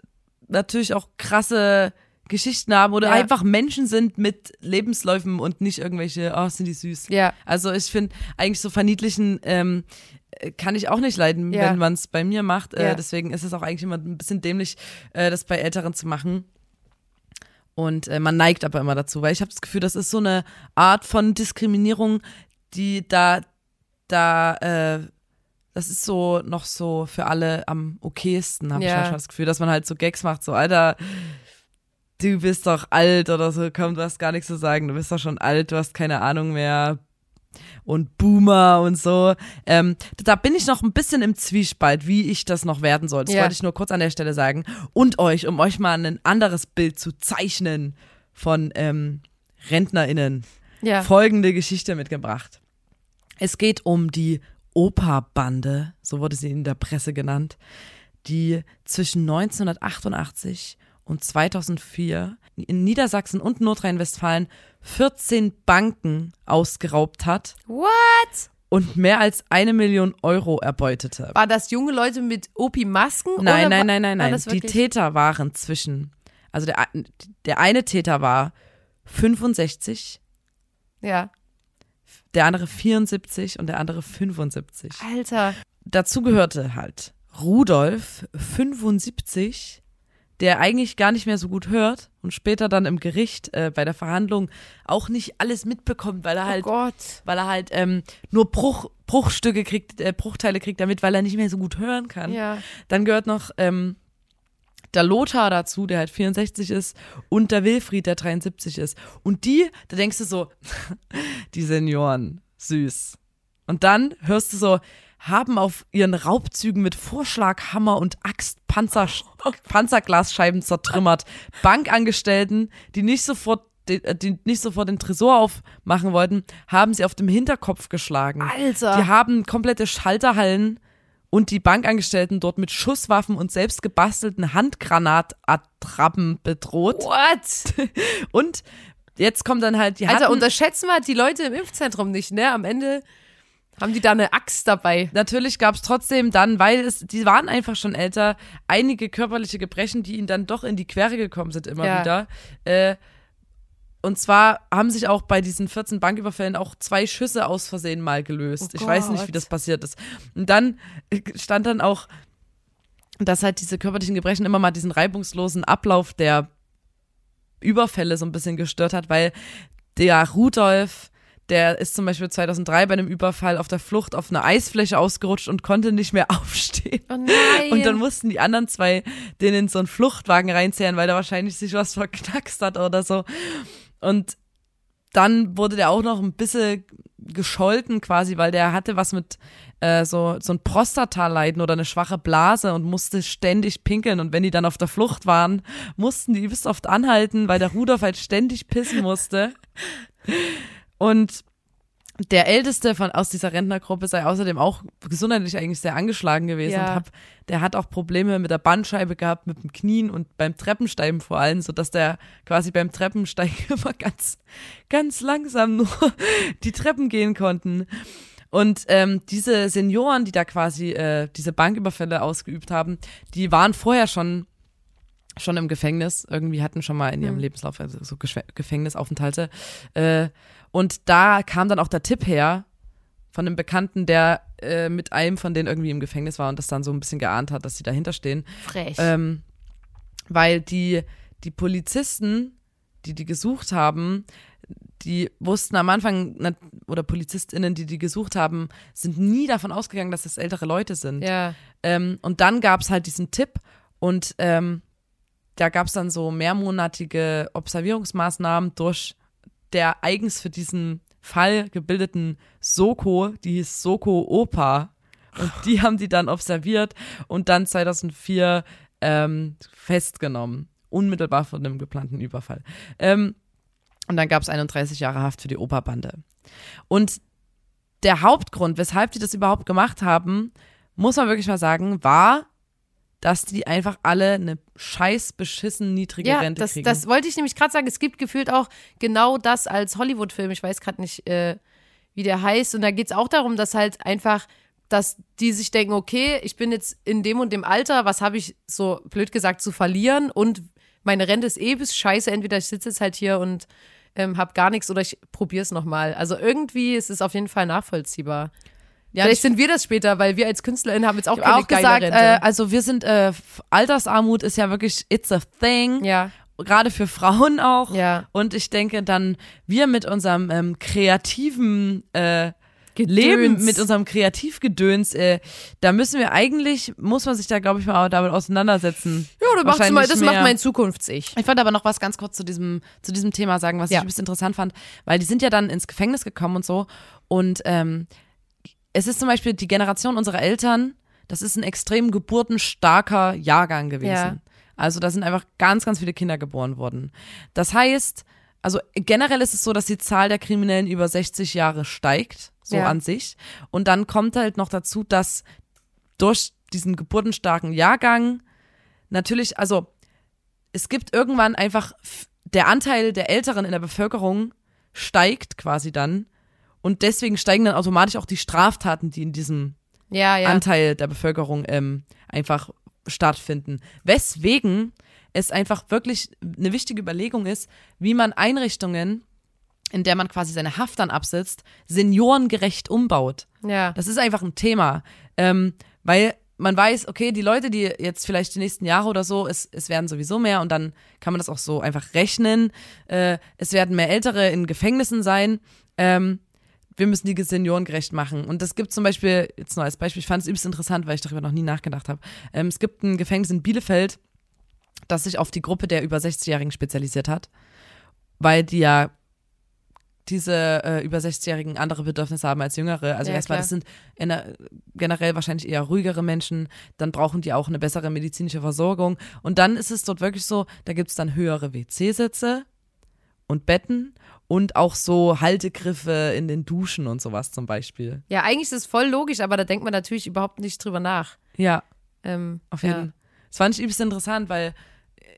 Speaker 1: natürlich auch krasse Geschichten haben oder
Speaker 2: Ja.
Speaker 1: einfach Menschen sind mit Lebensläufen und nicht irgendwelche, oh, sind die süß.
Speaker 2: Ja.
Speaker 1: Also ich finde eigentlich so verniedlichen ähm, äh, kann ich auch nicht leiden,
Speaker 2: Ja.
Speaker 1: wenn man es bei mir macht. Äh. Deswegen ist es auch eigentlich immer ein bisschen dämlich, äh, das bei Älteren zu machen. Und äh, man neigt aber immer dazu, weil ich habe das Gefühl, das ist so eine Art von Diskriminierung, die da, da, äh, das ist so noch so für alle am okaysten, habe ich
Speaker 2: Ja.
Speaker 1: manchmal das Gefühl, dass man halt so Gags macht, so Alter, du bist doch alt oder so, komm, du hast gar nichts zu sagen, du bist doch schon alt, du hast keine Ahnung mehr und Boomer und so. Ähm, da bin ich noch ein bisschen im Zwiespalt, wie ich das noch werden soll. Das
Speaker 2: Ja.
Speaker 1: wollte ich nur kurz an der Stelle sagen. Und euch, um euch mal ein anderes Bild zu zeichnen von ähm, RentnerInnen,
Speaker 2: Ja.
Speaker 1: folgende Geschichte mitgebracht. Es geht um die Opa-Bande, so wurde sie in der Presse genannt, die zwischen 1988 und 2004 in Niedersachsen und Nordrhein-Westfalen 14 Banken ausgeraubt hat
Speaker 2: What?
Speaker 1: und mehr als eine Million Euro erbeutete.
Speaker 2: War das junge Leute mit Opi-Masken?
Speaker 1: Nein, nein, nein, nein, nein. Die Täter waren zwischen, also der, der eine Täter war 65,
Speaker 2: Ja.
Speaker 1: der andere 74 und der andere 75.
Speaker 2: Alter.
Speaker 1: dazu gehörte halt Rudolf 75, der eigentlich gar nicht mehr so gut hört und später dann im Gericht äh, bei der Verhandlung auch nicht alles mitbekommt, weil er halt,
Speaker 2: oh Gott.
Speaker 1: weil er halt ähm, nur Bruch, Bruchstücke kriegt, äh, Bruchteile kriegt damit, weil er nicht mehr so gut hören kann.
Speaker 2: Ja.
Speaker 1: Dann gehört noch ähm, der Lothar dazu, der halt 64 ist, und der Wilfried, der 73 ist. Und die, da denkst du so, die Senioren, süß. Und dann hörst du so, haben auf ihren Raubzügen mit Vorschlaghammer und Axt Panzer, Panzerglasscheiben zertrümmert. Bankangestellten, die nicht sofort die, die nicht sofort den Tresor aufmachen wollten, haben sie auf dem Hinterkopf geschlagen.
Speaker 2: Alter.
Speaker 1: Die haben komplette Schalterhallen und die Bankangestellten dort mit Schusswaffen und selbst gebastelten Handgranatattrappen bedroht.
Speaker 2: What?
Speaker 1: Und jetzt kommt dann halt die
Speaker 2: Alter, unterschätzen wir die Leute im Impfzentrum nicht, ne? Am Ende Haben die da eine Axt dabei?
Speaker 1: natürlich gab es trotzdem dann, weil es, die waren einfach schon älter, einige körperliche Gebrechen, die ihnen dann doch in die Quere gekommen sind immer
Speaker 2: Ja.
Speaker 1: wieder. Äh, und zwar haben sich auch bei diesen 14 Banküberfällen auch zwei Schüsse aus Versehen mal gelöst.
Speaker 2: Oh
Speaker 1: ich weiß nicht, wie das passiert ist. Und dann äh, stand dann auch, dass halt diese körperlichen Gebrechen immer mal diesen reibungslosen Ablauf der Überfälle so ein bisschen gestört hat, weil der Rudolf, der ist zum Beispiel 2003 bei einem Überfall auf der Flucht auf eine Eisfläche ausgerutscht und konnte nicht mehr aufstehen.
Speaker 2: Oh nein.
Speaker 1: Und dann mussten die anderen zwei den in so einen Fluchtwagen reinzerren, weil der wahrscheinlich sich was verknackst hat oder so. Und dann wurde der auch noch ein bisschen gescholten quasi, weil der hatte was mit äh, so, so ein Prostata-Leiden oder eine schwache Blase und musste ständig pinkeln. Und wenn die dann auf der Flucht waren, mussten die übelst oft anhalten, weil der Rudolf halt ständig pissen musste. Und der Älteste von aus dieser Rentnergruppe sei außerdem auch gesundheitlich eigentlich sehr angeschlagen gewesen
Speaker 2: Ja.
Speaker 1: und hab, der hat auch Probleme mit der Bandscheibe gehabt, mit dem Knien und beim Treppensteigen vor allem, so dass der quasi beim Treppensteigen immer ganz, ganz langsam nur die Treppen gehen konnten. Und ähm, diese Senioren, die da quasi äh, diese Banküberfälle ausgeübt haben, die waren vorher schon schon im Gefängnis, irgendwie hatten schon mal in ihrem Lebenslauf also so Gefängnisaufenthalte. Äh, und da kam dann auch der Tipp her von einem Bekannten, der äh, mit einem von denen irgendwie im Gefängnis war und das dann so ein bisschen geahnt hat, dass sie dahinter stehen.
Speaker 2: Frech.
Speaker 1: Ähm, weil die, die Polizisten, die die gesucht haben, die wussten am Anfang, oder PolizistInnen, die die gesucht haben, sind nie davon ausgegangen, dass das ältere Leute sind.
Speaker 2: ja.
Speaker 1: Ähm, und dann gab es halt diesen Tipp und ähm, da gab es dann so mehrmonatige Observierungsmaßnahmen durch der eigens für diesen Fall gebildeten Soko, die hieß Soko Opa. Und die haben die dann observiert und dann 2004 ähm, festgenommen. Unmittelbar von einem geplanten Überfall. Ähm, und dann gab es 31 Jahre Haft für die Opa-Bande. Und der Hauptgrund, weshalb die das überhaupt gemacht haben, muss man wirklich mal sagen, war, dass die einfach alle eine scheiß beschissen niedrige
Speaker 2: Ja,
Speaker 1: Rente
Speaker 2: das,
Speaker 1: kriegen.
Speaker 2: das wollte ich nämlich gerade sagen. Es gibt gefühlt auch genau das als Hollywood-Film. Ich weiß gerade nicht, äh, wie der heißt. Und da geht es auch darum, dass halt einfach, dass die sich denken, okay, ich bin jetzt in dem und dem Alter, was habe ich so blöd gesagt zu verlieren und meine Rente ist eh bis scheiße. Entweder ich sitze jetzt halt hier und ähm, habe gar nichts oder ich probiere es nochmal. Also irgendwie ist es auf jeden Fall nachvollziehbar.
Speaker 1: Ja,
Speaker 2: Vielleicht
Speaker 1: ich
Speaker 2: sind wir das später, weil wir als KünstlerInnen haben jetzt auch
Speaker 1: habe
Speaker 2: keine
Speaker 1: auch gesagt,
Speaker 2: Rente.
Speaker 1: äh, also wir sind, äh, Altersarmut ist ja wirklich, it's a thing.
Speaker 2: ja,
Speaker 1: Gerade für Frauen auch.
Speaker 2: ja.
Speaker 1: Und ich denke dann, wir mit unserem ähm, kreativen äh,
Speaker 2: Gedöns.
Speaker 1: Leben, mit unserem Kreativgedöns, äh, da müssen wir eigentlich, muss man sich da, glaube ich, mal damit auseinandersetzen.
Speaker 2: Ja, das, machst du mal, das macht
Speaker 1: mehr.
Speaker 2: mein Zukunfts-Ich.
Speaker 1: Ich wollte aber noch was ganz kurz zu diesem, zu diesem Thema sagen, was
Speaker 2: Ja.
Speaker 1: ich ein bisschen interessant fand, weil die sind ja dann ins Gefängnis gekommen und so. Und ähm, es ist zum Beispiel die Generation unserer Eltern, das ist ein extrem geburtenstarker Jahrgang gewesen.
Speaker 2: Ja.
Speaker 1: Also da sind einfach ganz, ganz viele Kinder geboren worden. Das heißt, also generell ist es so, dass die Zahl der Kriminellen über 60 Jahre steigt, so
Speaker 2: Ja.
Speaker 1: an sich. Und dann kommt halt noch dazu, dass durch diesen geburtenstarken Jahrgang natürlich, also es gibt irgendwann einfach der Anteil der Älteren in der Bevölkerung steigt quasi dann und deswegen steigen dann automatisch auch die Straftaten, die in diesem
Speaker 2: Ja, ja.
Speaker 1: Anteil der Bevölkerung ähm, einfach stattfinden. Weswegen es einfach wirklich eine wichtige Überlegung ist, wie man Einrichtungen, in der man quasi seine Haft dann absitzt, seniorengerecht umbaut.
Speaker 2: ja.
Speaker 1: Das ist einfach ein Thema, ähm, weil man weiß, okay, die Leute, die jetzt vielleicht die nächsten Jahre oder so, es, es werden sowieso mehr und dann kann man das auch so einfach rechnen. Äh, es werden mehr Ältere in Gefängnissen sein. Ähm, wir müssen die Senioren gerecht machen. Und es gibt zum Beispiel, jetzt nur als Beispiel, ich fand es übelst interessant, weil ich darüber noch nie nachgedacht habe. Ähm, es gibt ein Gefängnis in Bielefeld, das sich auf die Gruppe der über 60-Jährigen spezialisiert hat, weil die ja diese äh, über 60-Jährigen andere Bedürfnisse haben als Jüngere. Also
Speaker 2: Ja,
Speaker 1: erstmal,
Speaker 2: klar.
Speaker 1: das sind ener- generell wahrscheinlich eher ruhigere Menschen, dann brauchen die auch eine bessere medizinische Versorgung. Und dann ist es dort wirklich so, da gibt es dann höhere WC-Sitze und Betten und auch so Haltegriffe in den Duschen und sowas zum Beispiel.
Speaker 2: ja, eigentlich ist es voll logisch, aber da denkt man natürlich überhaupt nicht drüber nach.
Speaker 1: Ja,
Speaker 2: Ähm,
Speaker 1: auf
Speaker 2: ja.
Speaker 1: jeden Fall. Das fand ich übelst interessant, weil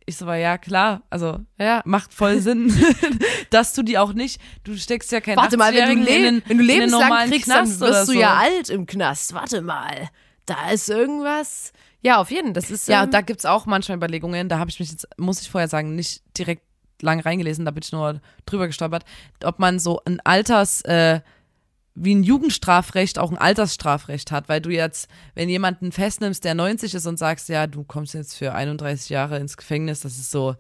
Speaker 1: Ich so war, ja klar, also
Speaker 2: Ja.
Speaker 1: macht voll Sinn, dass du die auch nicht, du steckst ja keinen
Speaker 2: Warte mal, wenn du,
Speaker 1: 80-Jährigen in
Speaker 2: le
Speaker 1: den-
Speaker 2: wenn du
Speaker 1: in
Speaker 2: lebenslang kriegst,
Speaker 1: Knast
Speaker 2: dann wirst du
Speaker 1: so.
Speaker 2: ja alt im Knast. Warte mal. Da ist irgendwas. Ja, auf jeden Fall. Das ist.
Speaker 1: Ja,
Speaker 2: ähm,
Speaker 1: da gibt's auch manchmal Überlegungen, da habe ich mich jetzt, muss ich vorher sagen, nicht direkt lang reingelesen, da bin ich nur drüber gestolpert, ob man so ein Alters, äh, wie ein Jugendstrafrecht auch ein Altersstrafrecht hat, weil du jetzt, wenn jemanden festnimmst, der 90 ist und sagst, ja, du kommst jetzt für 31 Jahre ins Gefängnis, das ist so,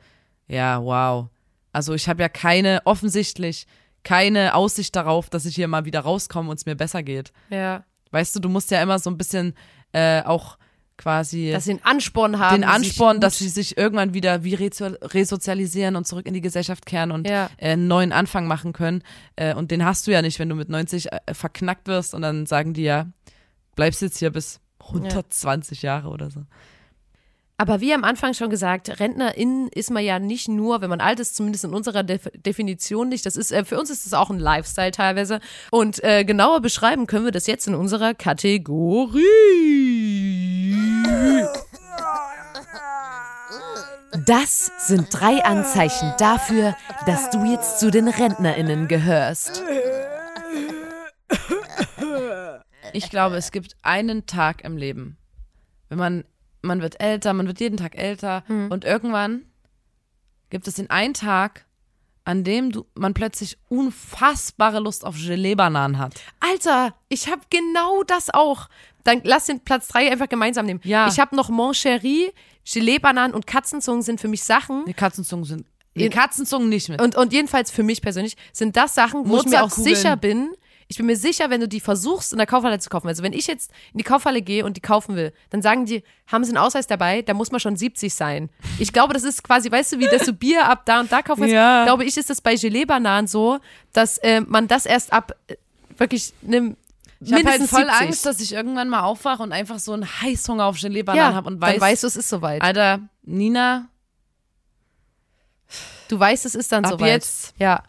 Speaker 1: ja, wow. Also ich habe ja keine, offensichtlich keine Aussicht darauf, dass ich hier mal wieder rauskomme und es mir besser geht.
Speaker 2: ja,
Speaker 1: Weißt du, du musst ja immer so ein bisschen äh, auch quasi
Speaker 2: dass sie einen Ansporn haben.
Speaker 1: den Ansporn, dass sie sich irgendwann wieder wie reso- resozialisieren und zurück in die Gesellschaft kehren und
Speaker 2: Ja.
Speaker 1: äh, einen neuen Anfang machen können. Äh, und den hast du ja nicht, wenn du mit 90 äh, verknackt wirst und dann sagen die ja, bleibst jetzt hier bis 120 Jahre oder so.
Speaker 2: Aber wie am Anfang schon gesagt, RentnerInnen ist man ja nicht nur, wenn man alt ist, zumindest in unserer Def Definition nicht. Das ist, für uns ist es auch ein Lifestyle teilweise. Und äh, genauer beschreiben können wir das jetzt in unserer Kategorie. Das sind drei Anzeichen dafür, dass du jetzt zu den RentnerInnen gehörst.
Speaker 1: Ich glaube, es gibt einen Tag im Leben, wenn man, man wird älter, man wird jeden Tag älter und irgendwann gibt es den einen Tag, an dem du, man plötzlich unfassbare Lust auf Gelee-Bananen hat.
Speaker 2: Alter, ich habe genau das auch. Dann lass den Platz 3 einfach gemeinsam nehmen.
Speaker 1: Ja.
Speaker 2: Ich habe noch Mon Cherie, Gelee-Bananen und Katzenzungen sind für mich Sachen.
Speaker 1: Die Katzenzungen sind, die Katzenzungen nicht mit.
Speaker 2: Und, und jedenfalls für mich persönlich sind das Sachen, wo ich mir auch sicher bin. Ich bin mir sicher, wenn du die versuchst, in der Kaufhalle zu kaufen. Also wenn ich jetzt in die Kaufhalle gehe und die kaufen will, dann sagen die, haben sie einen Ausweis dabei, da muss man schon 70 sein. Ich glaube, das ist quasi, weißt du, wie dass du Bier ab da und da kaufen willst.
Speaker 1: Ja.
Speaker 2: Glaube ich, ist das bei Gelee-Bananen so, dass äh, man das erst ab äh, wirklich einem
Speaker 1: Ich habe halt voll
Speaker 2: 70.
Speaker 1: Angst, dass ich irgendwann mal aufwache und einfach so einen Heißhunger auf Gelee-Bananen
Speaker 2: ja,
Speaker 1: habe und weiß,
Speaker 2: dann weißt du, es ist soweit.
Speaker 1: Alter, Nina,
Speaker 2: Du weißt, es ist dann
Speaker 1: Ab
Speaker 2: soweit.
Speaker 1: jetzt.
Speaker 2: Ja.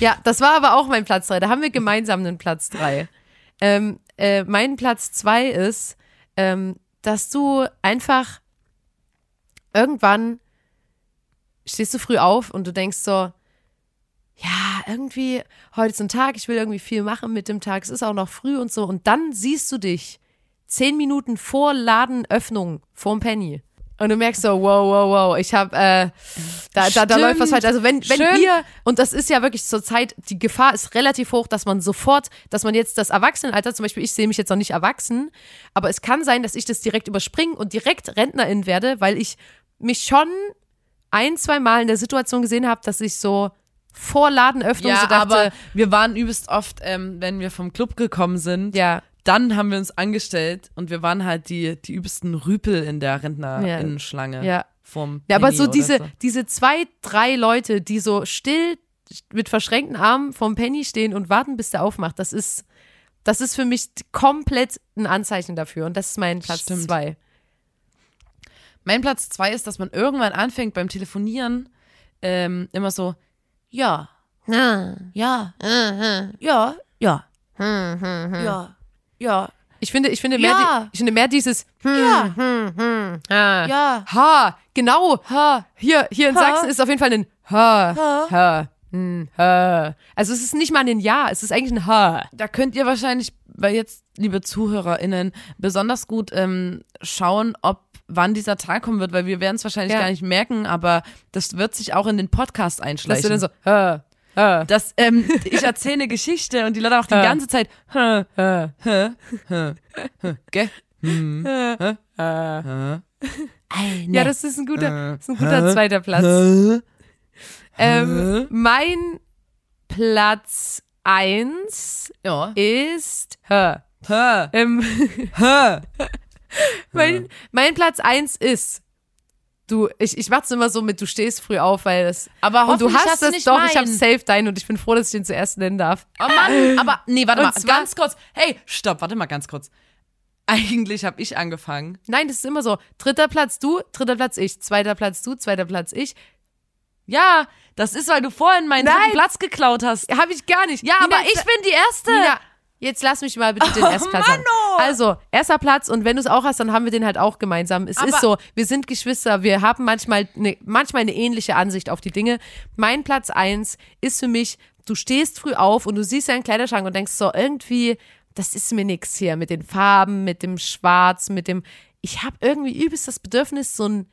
Speaker 2: Ja, das war aber auch mein Platz 3. Da haben wir gemeinsam einen Platz 3. Ähm, äh, mein Platz 2 ist, ähm, dass du einfach irgendwann stehst du früh auf und du denkst so, ja, irgendwie, heute ist ein Tag, ich will irgendwie viel machen mit dem Tag, es ist auch noch früh und so. Und dann siehst du dich zehn Minuten vor Ladenöffnung vorm Penny. Und du merkst so, wow, wow, wow, ich habe, äh, da, da, da läuft was falsch. Also wenn, wenn
Speaker 1: Schön.
Speaker 2: ihr, und das ist ja wirklich zur Zeit, die Gefahr ist relativ hoch, dass man sofort, dass man jetzt das Erwachsenenalter, zum Beispiel ich sehe mich jetzt noch nicht erwachsen, aber es kann sein, dass ich das direkt überspringe und direkt Rentnerin werde, weil ich mich schon ein, zwei Mal in der Situation gesehen habe, dass ich so vor Ladenöffnung
Speaker 1: ja,
Speaker 2: so dachte,
Speaker 1: aber wir waren übelst oft, ähm, wenn wir vom Club gekommen sind,
Speaker 2: ja,
Speaker 1: dann haben wir uns angestellt und wir waren halt die, die übelsten Rüpel in der Rentnerinnenschlange.
Speaker 2: ja.
Speaker 1: Vom
Speaker 2: Ja, aber
Speaker 1: Penny
Speaker 2: so diese,
Speaker 1: so.
Speaker 2: diese zwei, drei Leute, die so still mit verschränkten Armen vom Penny stehen und warten, bis der aufmacht, das ist, das ist für mich komplett ein Anzeichen dafür. Und das ist mein Platz
Speaker 1: Stimmt.
Speaker 2: zwei.
Speaker 1: Mein Platz zwei ist, dass man irgendwann anfängt beim Telefonieren ähm, immer so, ja, ja, ja, ja, ja, ja, ja,
Speaker 2: Ich finde, ich finde mehr,
Speaker 1: Ja.
Speaker 2: die, ich finde mehr dieses
Speaker 1: ja,
Speaker 2: ha,
Speaker 1: ja,
Speaker 2: ha, genau.
Speaker 1: ha,
Speaker 2: Hier, hier in
Speaker 1: Ha.
Speaker 2: Sachsen ist auf jeden Fall ein ha,
Speaker 1: ha.
Speaker 2: ha, hm, ha. Also es ist nicht mal ein Ja, es ist eigentlich ein Ha.
Speaker 1: Da könnt ihr wahrscheinlich, weil jetzt, liebe ZuhörerInnen, besonders gut ähm, schauen, ob wann dieser Tag kommen wird, weil wir werden es wahrscheinlich
Speaker 2: Ja.
Speaker 1: gar nicht merken, aber das wird sich auch in den Podcast
Speaker 2: Dass
Speaker 1: einschleichen.
Speaker 2: du dann so ha, ha,
Speaker 1: dass ähm, ich erzähle eine Geschichte und die Leute auch die
Speaker 2: Ha.
Speaker 1: ganze Zeit hä,
Speaker 2: ha,
Speaker 1: hä, hä, hä, gell? Hm, hä,
Speaker 2: ha.
Speaker 1: hä.
Speaker 2: Ja, das ist ein guter, ist ein guter zweiter Platz. Ähm, mein Platz eins
Speaker 1: Ja.
Speaker 2: ist.
Speaker 1: Hä,
Speaker 2: Ähm,
Speaker 1: hä.
Speaker 2: mein, mein Platz eins ist du ich ich mach's immer so mit du stehst früh auf, weil das
Speaker 1: Aber
Speaker 2: und du hast
Speaker 1: hast nicht
Speaker 2: doch, ich hab
Speaker 1: meinen.
Speaker 2: safe deinen und ich bin froh, dass ich den zuerst nennen darf.
Speaker 1: Oh Mann, aber nee, warte
Speaker 2: Und
Speaker 1: mal,
Speaker 2: zwar-
Speaker 1: ganz kurz. Hey, stopp, warte mal ganz kurz. Eigentlich habe ich angefangen.
Speaker 2: Nein, das ist immer so. Dritter Platz du, dritter Platz ich, zweiter Platz du, zweiter Platz ich.
Speaker 1: Ja, das ist, weil du vorhin meinen
Speaker 2: Nein.
Speaker 1: dritten Platz geklaut hast.
Speaker 2: Habe ich gar nicht.
Speaker 1: Ja,
Speaker 2: Nina,
Speaker 1: aber ich bin die Erste.
Speaker 2: Nina, jetzt lass mich mal bitte den Erstplatz sagen. Also, erster Platz und wenn du es auch hast, dann haben wir den halt auch gemeinsam. Es
Speaker 1: Aber-
Speaker 2: ist so, wir sind Geschwister, wir haben manchmal eine, manchmal eine ähnliche Ansicht auf die Dinge. Mein Platz eins ist für mich, du stehst früh auf und du siehst deinen Kleiderschrank und denkst so, irgendwie, das ist mir nix hier mit den Farben, mit dem Schwarz, mit dem, ich habe irgendwie übelst das Bedürfnis, so ein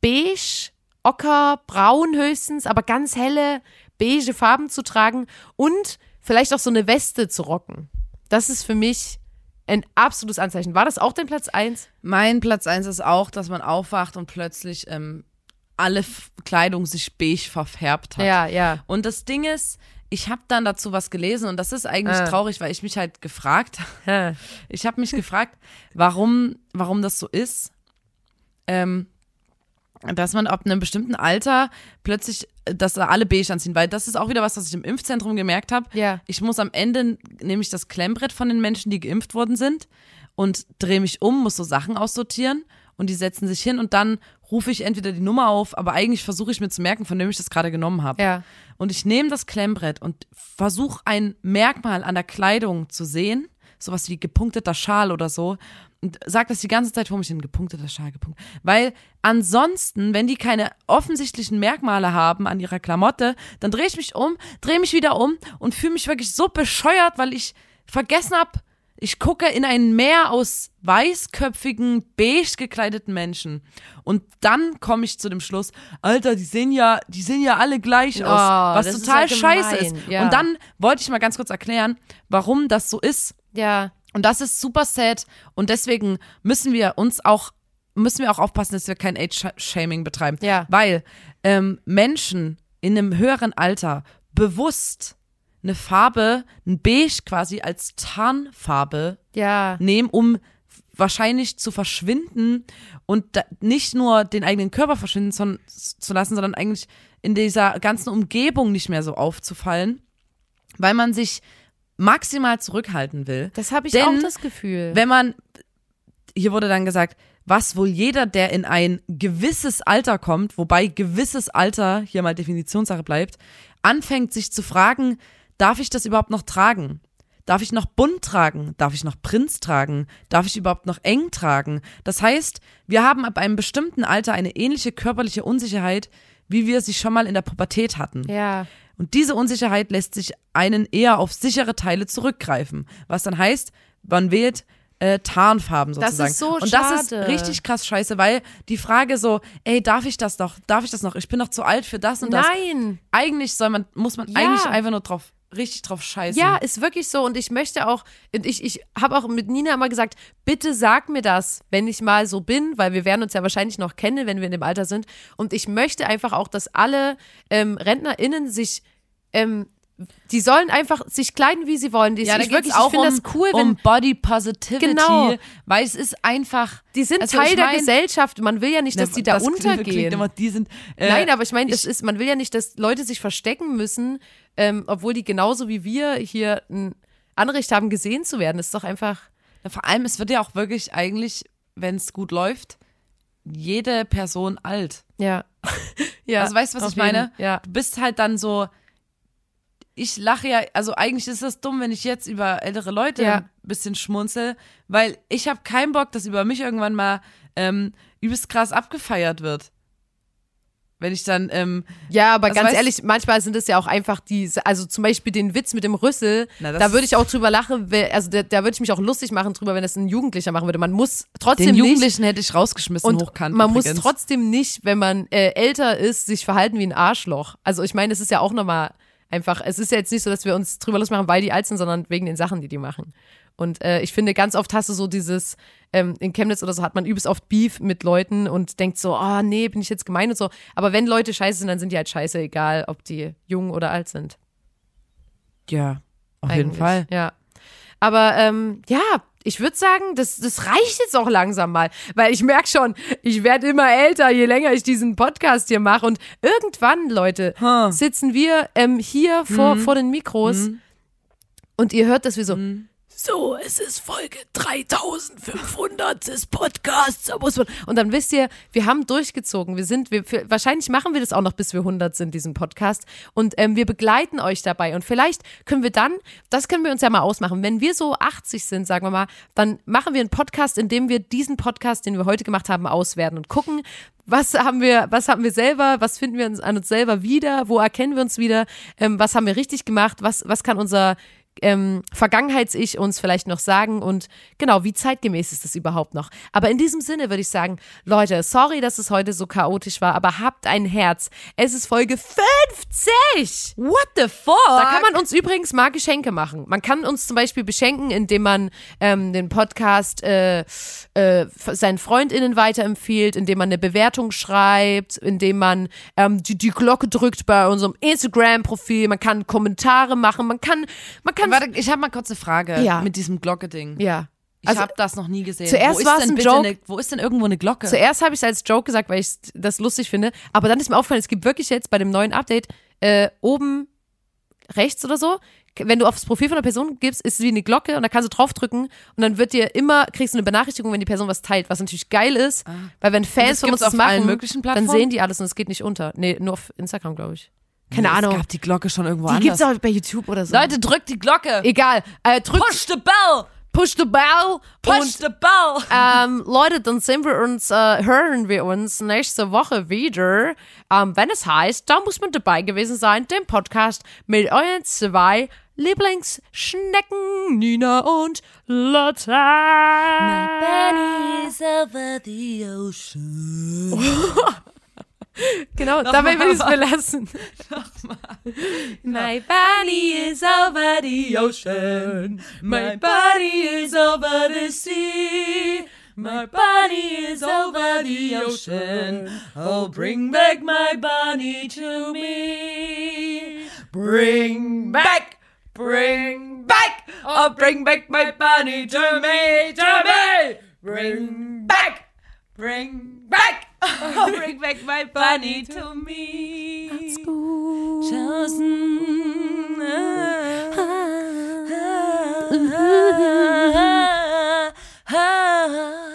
Speaker 2: beige, ocker, braun höchstens, aber ganz helle, beige Farben zu tragen und vielleicht auch so eine Weste zu rocken. Das ist für mich ein absolutes Anzeichen. War das auch dein Platz 1?
Speaker 1: Mein Platz eins ist auch, dass man aufwacht und plötzlich ähm, alle F Kleidung sich beige verfärbt hat.
Speaker 2: Ja, ja.
Speaker 1: Und das Ding ist, ich habe dann dazu was gelesen und das ist eigentlich
Speaker 2: Ah.
Speaker 1: traurig, weil ich mich halt gefragt,
Speaker 2: Ja.
Speaker 1: ich habe mich gefragt, warum, warum das so ist, ähm, dass man ab einem bestimmten Alter plötzlich, äh, dass da alle beige anziehen, weil das ist auch wieder was, was ich im Impfzentrum gemerkt habe.
Speaker 2: Ja.
Speaker 1: Ich muss am Ende nämlich das Klemmbrett von den Menschen, die geimpft worden sind und drehe mich um, muss so Sachen aussortieren und die setzen sich hin und dann rufe ich entweder die Nummer auf, aber eigentlich versuche ich mir zu merken, von wem ich das gerade genommen habe.
Speaker 2: Ja.
Speaker 1: Und ich nehme das Klemmbrett und versuche ein Merkmal an der Kleidung zu sehen, sowas wie gepunkteter Schal oder so, und sage das die ganze Zeit vor mich hin, gepunkteter Schal, gepunkt. Weil ansonsten, wenn die keine offensichtlichen Merkmale haben an ihrer Klamotte, dann drehe ich mich um, drehe mich wieder um und fühle mich wirklich so bescheuert, weil ich vergessen habe, ich gucke in ein Meer aus weißköpfigen, beige gekleideten Menschen. Und dann komme ich zu dem Schluss, Alter, die sehen ja, die sehen ja alle gleich aus,
Speaker 2: Oh,
Speaker 1: was
Speaker 2: das ist
Speaker 1: total
Speaker 2: ja
Speaker 1: scheiße
Speaker 2: gemein,
Speaker 1: ist.
Speaker 2: ja.
Speaker 1: Und dann wollte ich mal ganz kurz erklären, warum das so ist.
Speaker 2: Ja.
Speaker 1: Und das ist super sad. Und deswegen müssen wir uns auch, müssen wir auch aufpassen, dass wir kein Age-Shaming betreiben.
Speaker 2: Ja.
Speaker 1: Weil ähm, Menschen in einem höheren Alter bewusst eine Farbe, ein Beige quasi als Tarnfarbe
Speaker 2: Ja.
Speaker 1: nehmen, um wahrscheinlich zu verschwinden und nicht nur den eigenen Körper verschwinden son- zu lassen, sondern eigentlich in dieser ganzen Umgebung nicht mehr so aufzufallen, weil man sich maximal zurückhalten will.
Speaker 2: Das habe ich
Speaker 1: Denn
Speaker 2: auch das Gefühl.
Speaker 1: Wenn man, hier wurde dann gesagt, was wohl jeder, der in ein gewisses Alter kommt, wobei gewisses Alter hier mal Definitionssache bleibt, anfängt sich zu fragen, darf ich das überhaupt noch tragen? Darf ich noch bunt tragen? Darf ich noch Prinz tragen? Darf ich überhaupt noch eng tragen? Das heißt, wir haben ab einem bestimmten Alter eine ähnliche körperliche Unsicherheit, wie wir sie schon mal in der Pubertät hatten.
Speaker 2: ja.
Speaker 1: Und diese Unsicherheit lässt sich einen eher auf sichere Teile zurückgreifen. Was dann heißt, man wählt äh, Tarnfarben
Speaker 2: Das
Speaker 1: sozusagen.
Speaker 2: ist so
Speaker 1: Und das ist
Speaker 2: schade.
Speaker 1: richtig krass scheiße, weil die Frage so, ey, darf ich das noch? Darf ich das noch? Ich bin noch zu alt für das und das.
Speaker 2: Nein.
Speaker 1: Eigentlich soll man, muss man
Speaker 2: Ja.
Speaker 1: eigentlich einfach nur drauf, richtig drauf scheißen.
Speaker 2: Ja, ist wirklich so. Und ich möchte auch, und ich, ich habe auch mit Nina immer gesagt, bitte sag mir das, wenn ich mal so bin, weil wir werden uns ja wahrscheinlich noch kennen, wenn wir in dem Alter sind. Und ich möchte einfach auch, dass alle ähm, RentnerInnen sich, ähm, die sollen einfach sich kleiden, wie sie wollen. Die,
Speaker 1: Ja,
Speaker 2: ich wirklich,
Speaker 1: auch
Speaker 2: ich finde
Speaker 1: um,
Speaker 2: das cool, wenn
Speaker 1: um Body Positivity,
Speaker 2: Genau.
Speaker 1: weil es ist einfach,
Speaker 2: die sind
Speaker 1: also
Speaker 2: Teil
Speaker 1: ich
Speaker 2: der
Speaker 1: mein-
Speaker 2: Gesellschaft. Man will ja nicht, dass
Speaker 1: Ne,
Speaker 2: die da
Speaker 1: das
Speaker 2: untergehen.
Speaker 1: Klingt immer, die sind, äh,
Speaker 2: Nein, aber ich meine, das ist, man will ja nicht, dass Leute sich verstecken müssen, ähm, obwohl die genauso wie wir hier ein Anrecht haben, gesehen zu werden. Das ist doch einfach.
Speaker 1: Vor allem, es wird ja auch wirklich eigentlich, wenn es gut läuft, jede Person alt.
Speaker 2: Ja. ja
Speaker 1: also weißt du, was ich meine?
Speaker 2: jeden- Ja.
Speaker 1: Du bist halt dann so, ich lache ja, also eigentlich ist das dumm, wenn ich jetzt über ältere Leute
Speaker 2: Ja.
Speaker 1: ein bisschen schmunzel, weil ich habe keinen Bock, dass über mich irgendwann mal ähm, übelst krass abgefeiert wird. Wenn ich dann, ähm,
Speaker 2: Ja, aber
Speaker 1: Also
Speaker 2: ganz
Speaker 1: weißt-
Speaker 2: ehrlich, manchmal sind es ja auch einfach die, also zum Beispiel den Witz mit dem Rüssel,
Speaker 1: Na,
Speaker 2: da würde ich auch drüber lachen, also da, da würde ich mich auch lustig machen drüber, wenn das ein Jugendlicher machen würde. Man muss trotzdem
Speaker 1: den
Speaker 2: nicht,
Speaker 1: Jugendlichen hätte ich rausgeschmissen,
Speaker 2: und
Speaker 1: hochkant.
Speaker 2: man
Speaker 1: übrigens.
Speaker 2: muss trotzdem nicht, wenn man äh, älter ist, sich verhalten wie ein Arschloch. Also ich meine, es ist ja auch nochmal einfach, es ist ja jetzt nicht so, dass wir uns drüber lustig machen, weil die alt sind, sondern wegen den Sachen, die die machen. Und äh, ich finde, ganz oft hast du so dieses, ähm, in Chemnitz oder so hat man übelst oft Beef mit Leuten und denkt so, oh nee, bin ich jetzt gemein und so. Aber wenn Leute scheiße sind, dann sind die halt scheiße, egal ob die jung oder alt sind.
Speaker 1: Ja, auf jeden
Speaker 2: eigentlich.
Speaker 1: Fall.
Speaker 2: Ja. Aber ähm, ja, ich würde sagen, das, das reicht jetzt auch langsam mal, weil ich merke schon, ich werde immer älter, je länger ich diesen Podcast hier mache. Und irgendwann, Leute,
Speaker 1: Huh.
Speaker 2: sitzen wir ähm, hier vor, vor den Mikros
Speaker 1: Mhm.
Speaker 2: und ihr hört, dass wir so so, es ist Folge 3500 des Podcasts. Da muss man. Und dann wisst ihr, wir haben durchgezogen. Wir sind, wir, wahrscheinlich machen wir das auch noch, bis wir 100 sind, diesen Podcast. Und ähm, wir begleiten euch dabei. Und vielleicht können wir dann, das können wir uns ja mal ausmachen. Wenn wir so 80 sind, sagen wir mal, dann machen wir einen Podcast, in dem wir diesen Podcast, den wir heute gemacht haben, auswerten und gucken, was haben wir, was haben wir selber, was finden wir an uns selber wieder, wo erkennen wir uns wieder, ähm, was haben wir richtig gemacht, was, was kann unser ähm, Vergangenheits-Ich uns vielleicht noch sagen und genau, wie zeitgemäß ist das überhaupt noch? Aber in diesem Sinne würde ich sagen, Leute, sorry, dass es heute so chaotisch war, aber habt ein Herz. Es ist Folge 50!
Speaker 1: What the fuck?
Speaker 2: Da kann man uns übrigens mal Geschenke machen. Man kann uns zum Beispiel beschenken, indem man ähm, den Podcast äh, äh, seinen FreundInnen weiterempfiehlt, indem man eine Bewertung schreibt, indem man ähm, die, die Glocke drückt bei unserem Instagram-Profil. Man kann Kommentare machen, man kann, man kann.
Speaker 1: Warte, ich habe mal kurz eine Frage
Speaker 2: Ja.
Speaker 1: mit diesem Glocke-Ding.
Speaker 2: ja.
Speaker 1: Ich
Speaker 2: Also,
Speaker 1: habe das noch nie gesehen.
Speaker 2: zuerst war's
Speaker 1: denn
Speaker 2: ein Joke.
Speaker 1: Eine, wo ist denn irgendwo eine Glocke?
Speaker 2: Zuerst habe ich es als Joke gesagt, weil ich das lustig finde. Aber dann ist mir aufgefallen, es gibt wirklich jetzt bei dem neuen Update äh, oben rechts oder so, wenn du aufs Profil von einer Person gibst, ist es wie eine Glocke und da kannst du draufdrücken und dann wird dir immer, kriegst du eine Benachrichtigung, wenn die Person was teilt, was natürlich geil ist, weil wenn
Speaker 1: Ah.
Speaker 2: Fans von uns das machen,
Speaker 1: möglichen
Speaker 2: dann sehen die alles und es geht nicht unter. Nee, nur auf Instagram, glaube ich. Keine
Speaker 1: Nee,
Speaker 2: Ahnung.
Speaker 1: Es gab die Glocke schon irgendwo
Speaker 2: Die gibt's
Speaker 1: anders.
Speaker 2: auch bei YouTube oder so.
Speaker 1: Leute, drückt die Glocke.
Speaker 2: Egal. Äh, drückt,
Speaker 1: Push the bell.
Speaker 2: push the bell.
Speaker 1: Push
Speaker 2: und
Speaker 1: the bell.
Speaker 2: ähm, Leute, dann sehen wir uns, äh, hören wir uns nächste Woche wieder, ähm, wenn es heißt, da muss man dabei gewesen sein, dem Podcast mit euren zwei Lieblingsschnecken, Nina und Lotta.
Speaker 1: Bunny's over the ocean.
Speaker 2: Genau, dabei will ich es belassen.
Speaker 1: My body is over the ocean. My body is over the sea. My body is over the ocean. Oh, bring back my body to me. Bring back, bring back. Oh, bring back my bunny to me, to me. Bring back, bring back. oh, bring back my bunny to me. That's gut. Chosen. Ah, ah, ah,